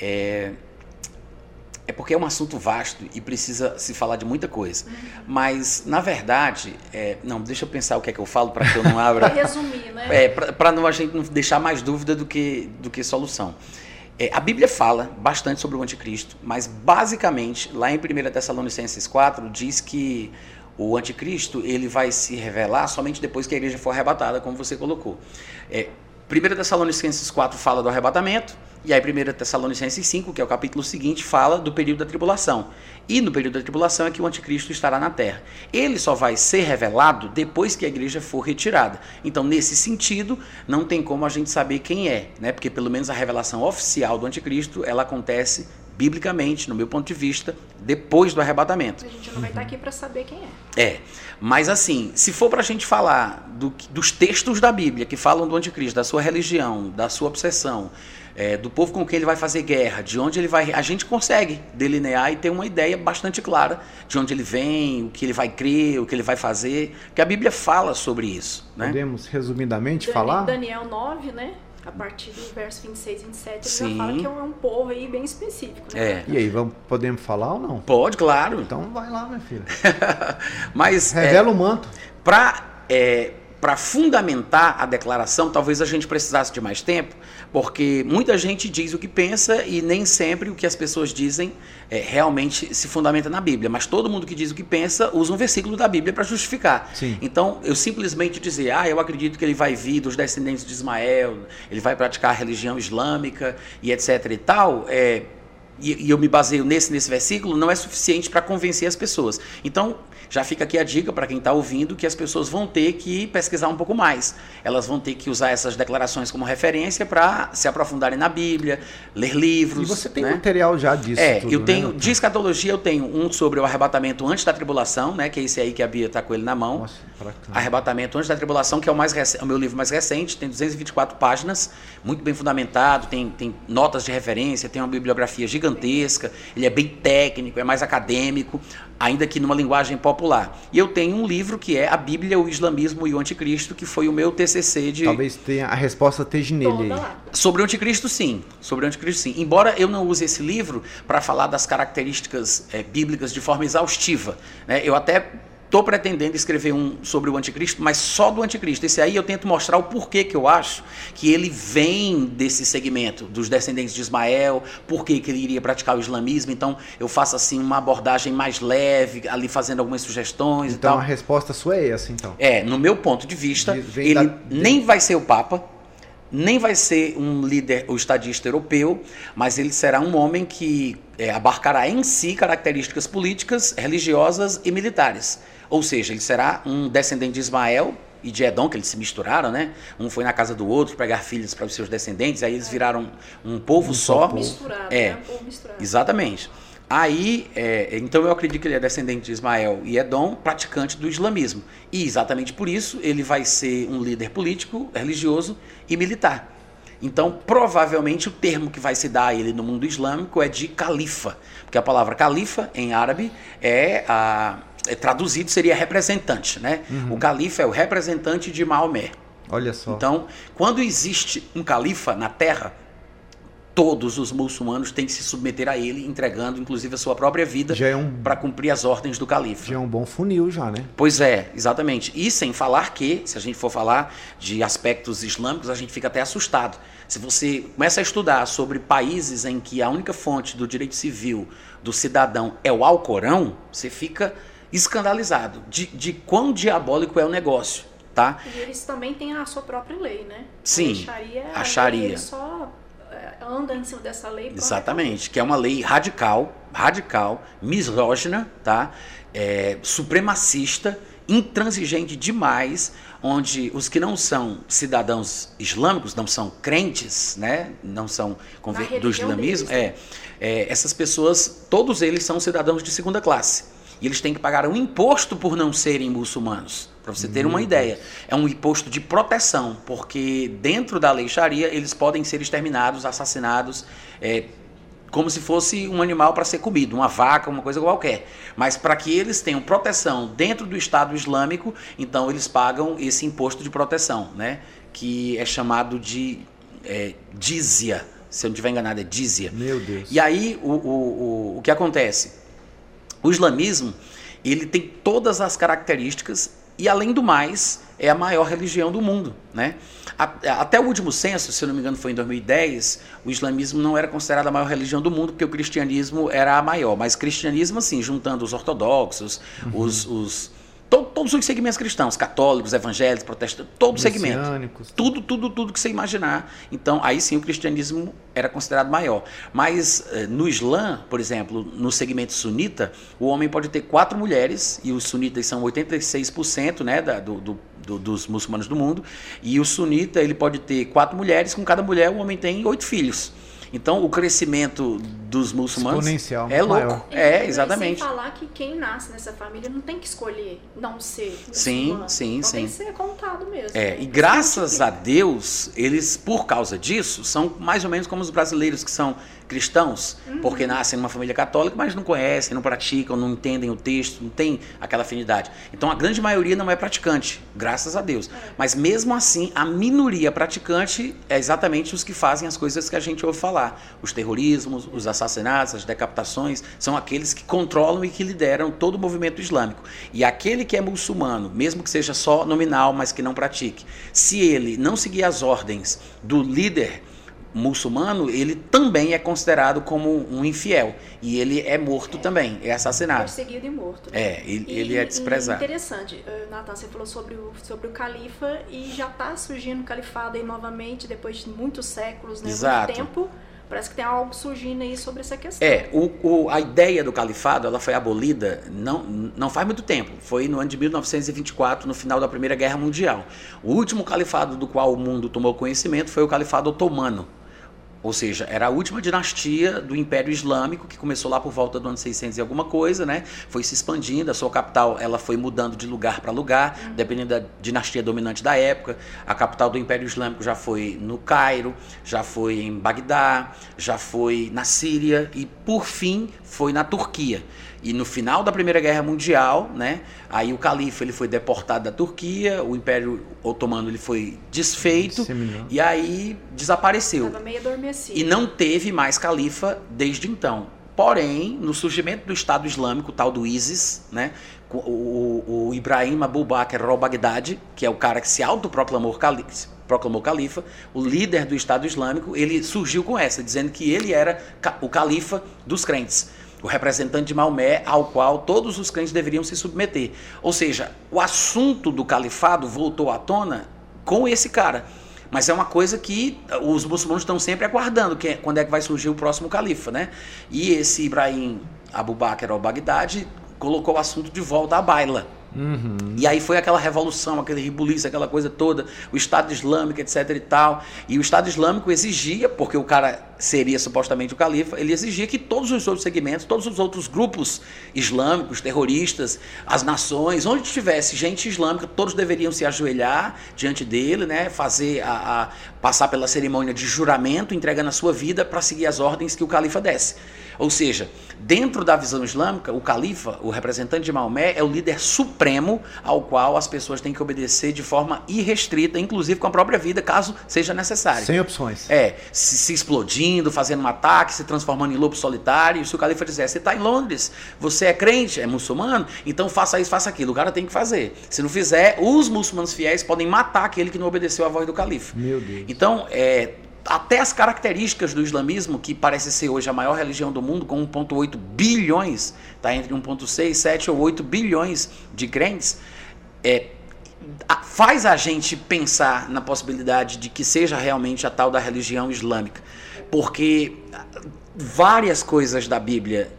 é, é porque é um assunto vasto e precisa se falar de muita coisa. Uhum. Mas, na verdade, é, não, deixa eu pensar o que é que eu falo para que eu não Para <laughs> abra. resumir, né? É, para não a gente não deixar mais dúvida do que, do que solução. É, a Bíblia fala bastante sobre o anticristo, mas basicamente, lá em 1 Tessalonicenses 4, diz que o anticristo ele vai se revelar somente depois que a igreja for arrebatada, como você colocou. É, 1 Tessalonicenses 4 fala do arrebatamento, e aí 1 Tessalonicenses 5, que é o capítulo seguinte, fala do período da tribulação. E no período da tribulação é que o anticristo estará na terra. Ele só vai ser revelado depois que a igreja for retirada. Então, nesse sentido, não tem como a gente saber quem é, né? Porque pelo menos a revelação oficial do anticristo, ela acontece biblicamente, no meu ponto de vista, depois do arrebatamento. A gente não vai estar aqui para saber quem é. É, mas assim, se for para a gente falar do- dos textos da Bíblia que falam do anticristo, da sua religião, da sua obsessão, é, do povo com quem ele vai fazer guerra, de onde ele vai. A gente consegue delinear e ter uma ideia bastante clara de onde ele vem, o que ele vai crer, o que ele vai fazer, porque a Bíblia fala sobre isso. Né? Podemos resumidamente Dani- falar? Daniel 9, né? A partir do verso 26, 27, ele Sim. já fala que é um, é um povo aí bem específico. Né? É. E aí, vamos, podemos falar ou não? Pode, claro. Então vai lá, minha filha. <laughs> Mas é, Revela o manto. Para é, para fundamentar a declaração, talvez a gente precisasse de mais tempo, porque muita gente diz o que pensa e nem sempre o que as pessoas dizem é, realmente se fundamenta na Bíblia. Mas todo mundo que diz o que pensa usa um versículo da Bíblia para justificar. Sim. Então, eu simplesmente dizer, ah, eu acredito que ele vai vir dos descendentes de Ismael, ele vai praticar a religião islâmica e etc e tal, é, e, e eu me baseio nesse, nesse versículo, não é suficiente para convencer as pessoas. Então, já fica aqui a dica para quem está ouvindo que as pessoas vão ter que pesquisar um pouco mais. Elas vão ter que usar essas declarações como referência para se aprofundarem na Bíblia, ler E livros. você tem né? material já disso. É, tudo, eu né, tenho, Natan? de escatologia eu tenho um sobre o arrebatamento antes da tribulação, né, que é esse aí que a Bia está com ele na mão. Nossa. Arrebatamento antes da tribulação, que é o, mais rec- é o meu livro mais recente, tem 224 páginas, muito bem fundamentado, tem, tem notas de referência, tem uma bibliografia gigantesca, ele é bem técnico, é mais acadêmico, ainda que numa linguagem popular. E eu tenho um livro que é A Bíblia, o Islamismo e o Anticristo, que foi o meu TCC de Talvez tenha a resposta esteja nele aí. Sobre o anticristo, sim. Sobre o anticristo, sim. Embora eu não use esse livro para falar das características eh, bíblicas de forma exaustiva, né? Eu até Estou pretendendo escrever um sobre o anticristo, mas só do anticristo. Esse aí eu tento mostrar o porquê que eu acho que ele vem desse segmento dos descendentes de Ismael, porquê que ele iria praticar o islamismo. Então eu faço assim uma abordagem mais leve, ali fazendo algumas sugestões então, e tal. a resposta sua é essa, então. É, no meu ponto de vista, Vem ele da- nem vai ser o Papa, nem vai ser um líder, o estadista europeu, mas ele será um homem que é, abarcará em si características políticas, religiosas e militares. Ou seja, ele será um descendente de Ismael e de Edom, que eles se misturaram, né? Um foi na casa do outro pegar filhos para os seus descendentes, aí eles viraram um povo só. Misturado, É. né? Ou misturado. Exatamente. Aí, é, então eu acredito que ele é descendente de Ismael e Edom, praticante do islamismo. E exatamente por isso ele vai ser um líder político, religioso e militar. Então, provavelmente o termo que vai se dar a ele no mundo islâmico é de califa, porque a palavra califa em árabe é a traduzido seria representante, né? O califa é o representante de Maomé. Olha só. Então, quando existe um califa na terra, todos os muçulmanos têm que se submeter a ele, entregando inclusive a sua própria vida já é um para cumprir as ordens do califa. já é um bom funil já, né? Pois é, exatamente. E sem falar que, se a gente for falar de aspectos islâmicos, a gente fica até assustado. Se você começa a estudar sobre países em que a única fonte do direito civil do cidadão é o Alcorão, você fica escandalizado de, de quão diabólico é o negócio, tá? E eles também têm a sua própria lei, né? Sim, A Sharia, a só é, anda em cima dessa lei. Exatamente, que é uma lei radical, radical, misógina, tá? É, supremacista, intransigente demais, onde os que não são cidadãos islâmicos, não são crentes, né? Não são do islamismo, deles, é, é, essas pessoas, todos eles são cidadãos de segunda classe. E eles têm que pagar um imposto por não serem muçulmanos. Para você ter uma ideia. É um imposto de proteção, porque dentro da lei Sharia eles podem ser exterminados, assassinados, é, como se fosse um animal para ser comido, uma vaca, uma coisa qualquer. Mas para que eles tenham proteção dentro do Estado Islâmico, então eles pagam esse imposto de proteção, né? Que é chamado de é, dízia. Se eu não estiver enganado, é dízia. Meu Deus. E aí, o, o, o, o que acontece? O islamismo, ele tem todas as características e, além do mais, é a maior religião do mundo, né? Até o último censo, se não me engano foi em 2010, o islamismo não era considerado a maior religião do mundo, porque o cristianismo era a maior. Mas cristianismo, assim, juntando os ortodoxos, os... os to- todos os segmentos cristãos, católicos, evangélicos, protestantes, todo segmento. Tudo, tudo, tudo que você imaginar. Então, aí sim o cristianismo era considerado maior. Mas eh, no Islã, por exemplo, no segmento sunita, o homem pode ter quatro mulheres, e os sunitas são 86% né, da, do, do- do- dos muçulmanos do mundo, e o sunita ele pode ter quatro mulheres, com cada mulher o homem tem oito filhos. Então, o crescimento dos muçulmanos Exponencial, é louco. maior. É, E exatamente. Sem falar que quem nasce nessa família não tem que escolher não ser Sim, muçulmano. sim, então sim. tem que ser contado mesmo. É, né? e graças a Deus, eles, por causa disso, são mais ou menos como os brasileiros que são cristãos, porque nascem numa família católica, mas não conhecem, não praticam, não entendem o texto, não tem aquela afinidade. Então a grande maioria não é praticante, graças a Deus. Mas mesmo assim, a minoria praticante é exatamente os que fazem as coisas que a gente ouve falar. Os terrorismos, os assassinatos, as decapitações, são aqueles que controlam e que lideram todo o movimento islâmico. E aquele que é muçulmano, mesmo que seja só nominal, mas que não pratique, se ele não seguir as ordens do líder muçulmano, ele também é considerado como um infiel. E ele é morto também, é assassinado. Perseguido e morto. É, ele, E- ele é desprezado. Interessante, eh, Nathan, você falou sobre o, sobre o califa e já está surgindo o califado aí novamente, depois de muitos séculos, né? Exato. Muito tempo. Parece que tem algo surgindo aí sobre essa questão. É, o, o- a ideia do califado ela foi abolida não, não faz muito tempo. Foi no ano de 1924, no final da Primeira Guerra Mundial. O último califado do qual o mundo tomou conhecimento foi o califado otomano. Ou seja, era a última dinastia do Império Islâmico, que começou lá por volta do ano 600 e alguma coisa, né? Foi se expandindo, a sua capital ela foi mudando de lugar para lugar, dependendo da dinastia dominante da época. A capital do Império Islâmico já foi no Cairo, já foi em Bagdá, já foi na Síria e, por fim, foi na Turquia. E no final da Primeira Guerra Mundial, né, aí o califa ele foi deportado da Turquia, o Império Otomano ele foi desfeito Disseminou. e aí desapareceu. Estava meio adormecido. E não teve mais califa desde então. Porém, no surgimento do Estado Islâmico, tal do ISIS, né, o, o, o Ibrahim Abu Bakr al-Baghdadi, que é o cara que se autoproclamou califa, proclamou califa, o líder do Estado Islâmico, ele surgiu com essa, dizendo que ele era o califa dos crentes o representante de Maomé ao qual todos os crentes deveriam se submeter. Ou seja, o assunto do califado voltou à tona com esse cara. Mas é uma coisa que os muçulmanos estão sempre aguardando, que é, quando é que vai surgir o próximo califa, né? E esse Ibrahim Abu Bakr al-Baghdadi colocou o assunto de volta à baila. Uhum. E aí foi aquela revolução, aquele ribuliço, aquela coisa toda, o Estado Islâmico, etc e tal. E o Estado Islâmico exigia, porque o cara seria supostamente o califa, ele exigia que todos os outros segmentos, todos os outros grupos islâmicos, terroristas, as nações, onde tivesse gente islâmica, todos deveriam se ajoelhar diante dele, né, fazer a, a passar pela cerimônia de juramento, entregando a sua vida para seguir as ordens que o califa desse. Ou seja, dentro da visão islâmica, o califa, o representante de Maomé, é o líder supremo ao qual as pessoas têm que obedecer de forma irrestrita, inclusive com a própria vida, caso seja necessário. Sem opções. É, se, se explodindo, fazendo um ataque, se transformando em lobo solitário. Se o califa disser, você está em Londres, você é crente, é muçulmano, então faça isso, faça aquilo. O cara tem que fazer. Se não fizer, os muçulmanos fiéis podem matar aquele que não obedeceu à voz do califa. Meu Deus. Então, é, até as características do islamismo, que parece ser hoje a maior religião do mundo, com 1,8 bilhões, está entre 1,6, 7 ou 8 bilhões de crentes, é, faz a gente pensar na possibilidade de que seja realmente a tal da religião islâmica. Porque várias coisas da Bíblia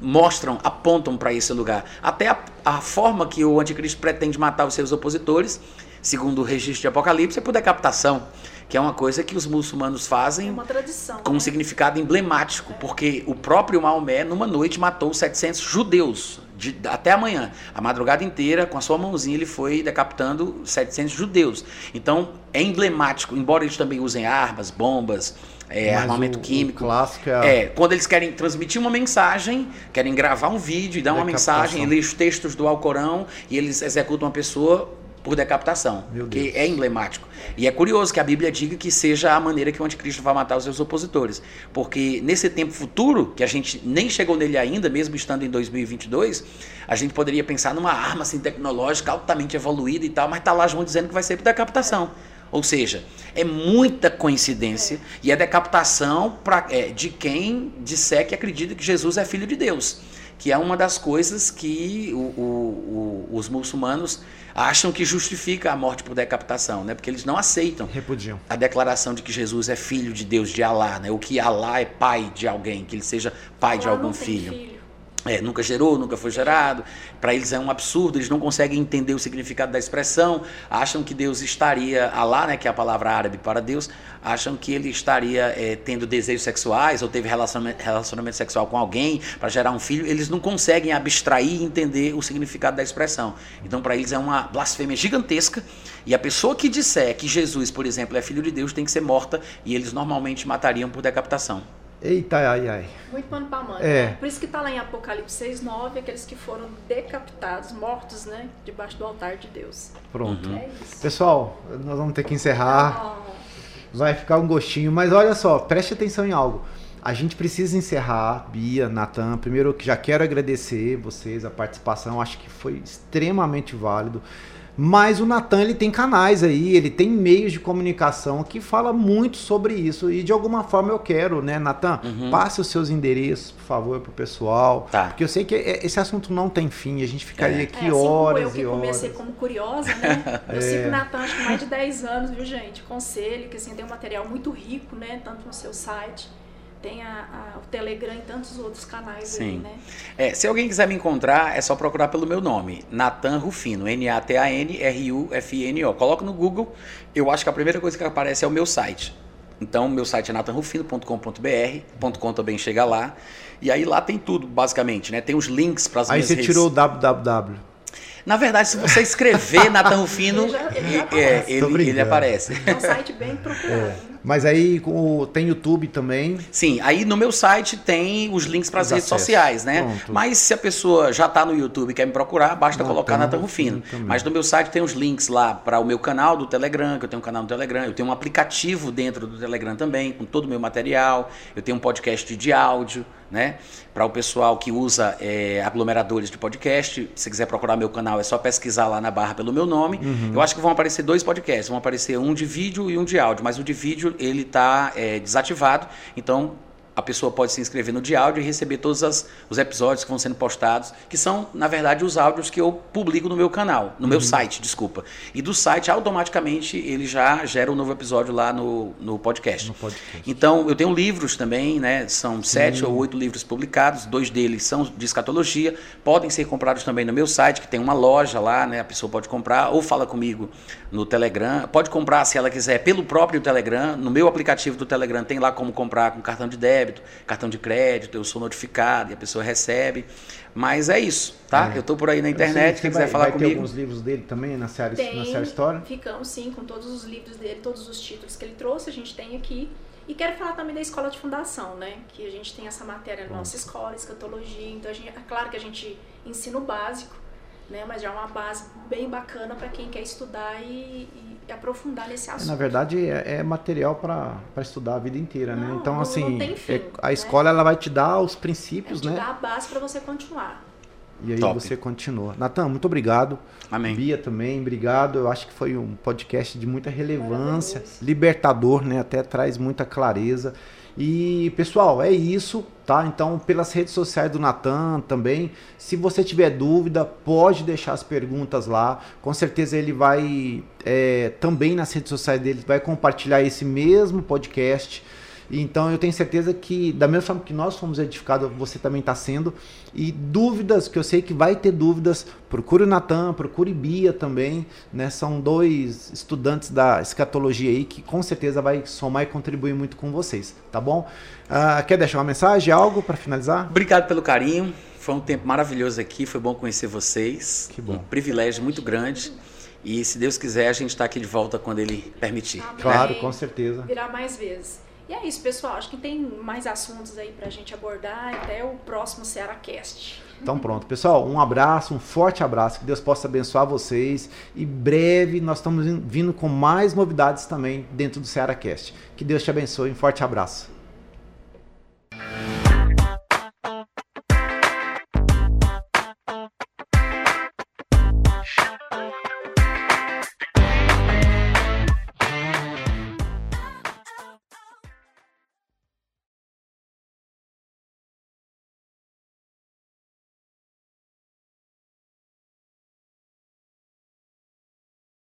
mostram, apontam para esse lugar. Até a, a, forma que o anticristo pretende matar os seus opositores, segundo o registro de Apocalipse, é por decapitação que é uma coisa que os muçulmanos fazem é tradição, com um significado emblemático, é. porque o próprio Maomé, numa noite, matou 700 judeus, de, até amanhã. A madrugada inteira, com a sua mãozinha, ele foi decapitando 700 judeus. Então, é emblemático, embora eles também usem armas, bombas, é, armamento o, químico. O clássico é, é, quando eles querem transmitir uma mensagem, querem gravar um vídeo e dar uma mensagem, ler os textos do Alcorão e eles executam uma pessoa por decapitação, que é emblemático. E é curioso que a Bíblia diga que seja a maneira que o anticristo vai matar os seus opositores, porque nesse tempo futuro, que a gente nem chegou nele ainda, mesmo estando em 2022, a gente poderia pensar numa arma assim, tecnológica altamente evoluída e tal, mas está lá João dizendo que vai ser por decapitação. Ou seja, é muita coincidência e é decapitação pra, é, de quem disser que acredita que Jesus é filho de Deus que é uma das coisas que o, o, o, os muçulmanos acham que justifica a morte por decapitação, né? Porque eles não aceitam Repudiam. a declaração de que Jesus é filho de Deus, de Alá, né? O que Alá é pai de alguém, que ele seja pai de algum filho. filho. É, nunca gerou, nunca foi gerado. Para eles é um absurdo, eles não conseguem entender o significado da expressão, acham que Deus estaria, Alá, né, que é a palavra árabe para Deus, acham que ele estaria é, tendo desejos sexuais ou teve relacionamento, relacionamento sexual com alguém para gerar um filho. Eles não conseguem abstrair e entender o significado da expressão. Então, para eles é uma blasfêmia gigantesca. E a pessoa que disser que Jesus, por exemplo, é filho de Deus tem que ser morta e eles normalmente matariam por decapitação. Eita, ai, ai. Muito pano pra manga. É. Por isso que tá lá em Apocalipse 6, 9, aqueles que foram decapitados, mortos, né? Debaixo do altar de Deus. Pronto. Uhum. É isso. Pessoal, nós vamos ter que encerrar. Oh. Vai ficar um gostinho, mas olha só, preste atenção em algo. A gente precisa encerrar, Bia, Natan. Primeiro, já quero agradecer vocês a participação, acho que foi extremamente válido. Mas o Natan ele tem canais aí, ele tem meios de comunicação que fala muito sobre isso e de alguma forma eu quero, né, Natan, uhum. passe os seus endereços, por favor, pro pessoal, tá. porque eu sei que é, esse assunto não tem fim, a gente ficaria é. aqui é, assim horas como eu e horas. Eu comecei como curiosa, né? Eu <laughs> é. sigo o Natan acho que mais de 10 anos, viu, gente? Conselho que assim tem um material muito rico, né, tanto no seu site tem a, a, o Telegram e tantos outros canais Sim. aí, né? É, se alguém quiser me encontrar, é só procurar pelo meu nome, Natan Rufino, N-A-T-A-N-R-U-F-I-N-O. Coloca no Google, eu acho que a primeira coisa que aparece é o meu site. Então, meu site é natanrufino.com.br, .com também chega lá. E aí lá tem tudo, basicamente, né? Tem os links para as minhas redes. Aí você tirou o www. Na verdade, se você escrever <laughs> Natan Rufino, ele, já, ele, é, ele, ele, aparece. É um site bem procurado. É. Mas aí tem YouTube também? Sim, aí no meu site tem os links para as redes sociais, né? Pronto. Mas se a pessoa já está no YouTube e quer me procurar, basta Não, colocar Natan Rufino. Mas no meu site tem os links lá para o meu canal do Telegram, que eu tenho um canal no Telegram, eu tenho um aplicativo dentro do Telegram também, com todo o meu material, eu tenho um podcast de áudio né? Para o pessoal que usa é, aglomeradores de podcast, se quiser procurar meu canal, é só pesquisar lá na barra pelo meu nome. Uhum. Eu acho que vão aparecer dois podcasts, vão aparecer um de vídeo e um de áudio, mas o de vídeo ele está é, desativado, então a pessoa pode se inscrever no de áudio e receber todos as, os episódios que vão sendo postados, que são, na verdade, os áudios que eu publico no meu canal, no uhum. meu site, desculpa. E do site, automaticamente, ele já gera um novo episódio lá no, no, podcast. no podcast. Então, eu tenho livros também, né? São sete ou oito livros publicados, dois deles são de escatologia, podem ser comprados também no meu site, que tem uma loja lá, né? A pessoa pode comprar, ou fala comigo no Telegram. Pode comprar, se ela quiser, pelo próprio Telegram. No meu aplicativo do Telegram tem lá como comprar com cartão de débito débito, cartão de crédito, eu sou notificado e a pessoa recebe. Mas é isso, tá? É. Eu estou por aí na internet, quem quiser vai, falar vai comigo. Tem alguns livros dele também na série, tem, na série História? Ficamos sim, com todos os livros dele, todos os títulos que ele trouxe, a gente tem aqui. E quero falar também da escola de fundação, né? Que a gente tem essa matéria na nossa escola, escatologia. Então, a gente, é claro que a gente ensina o básico, né? Mas já é uma base bem bacana para quem quer estudar e, e, aprofundar nesse assunto. Na verdade, é, é material para estudar a vida inteira, né? não, né? Então, não, assim, não fim, é, a né? escola ela vai te dar os princípios, vai te né? Dar a base para você continuar. E aí Top. você continua. Natan, muito obrigado. Amém. Bia também, obrigado. Eu acho que foi um podcast de muita relevância, libertador, né? Até traz muita clareza. E pessoal, é isso, tá? Então, pelas redes sociais do Natan também, se você tiver dúvida, pode deixar as perguntas lá. Com certeza ele vai é, também nas redes sociais dele vai compartilhar esse mesmo podcast então eu tenho certeza que, da mesma forma que nós fomos edificados, você também está sendo. E dúvidas, que eu sei que vai ter dúvidas, procure o Natan, procure Bia também. Né? São dois estudantes da escatologia aí que com certeza vai somar e contribuir muito com vocês, tá bom? Uh, quer deixar uma mensagem, algo para finalizar? Obrigado pelo carinho. Foi um tempo maravilhoso aqui, foi bom conhecer vocês. Que bom. Um privilégio muito grande. E se Deus quiser, a gente está aqui de volta quando Ele permitir. Amém. Claro, com certeza. Virá mais vezes. E é isso, pessoal. Acho que tem mais assuntos aí para gente abordar até o próximo Cearacast. Então pronto, pessoal, um abraço, um forte abraço, que Deus possa abençoar vocês e breve nós estamos vindo com mais novidades também dentro do Cearacast. Que Deus te abençoe, um forte abraço.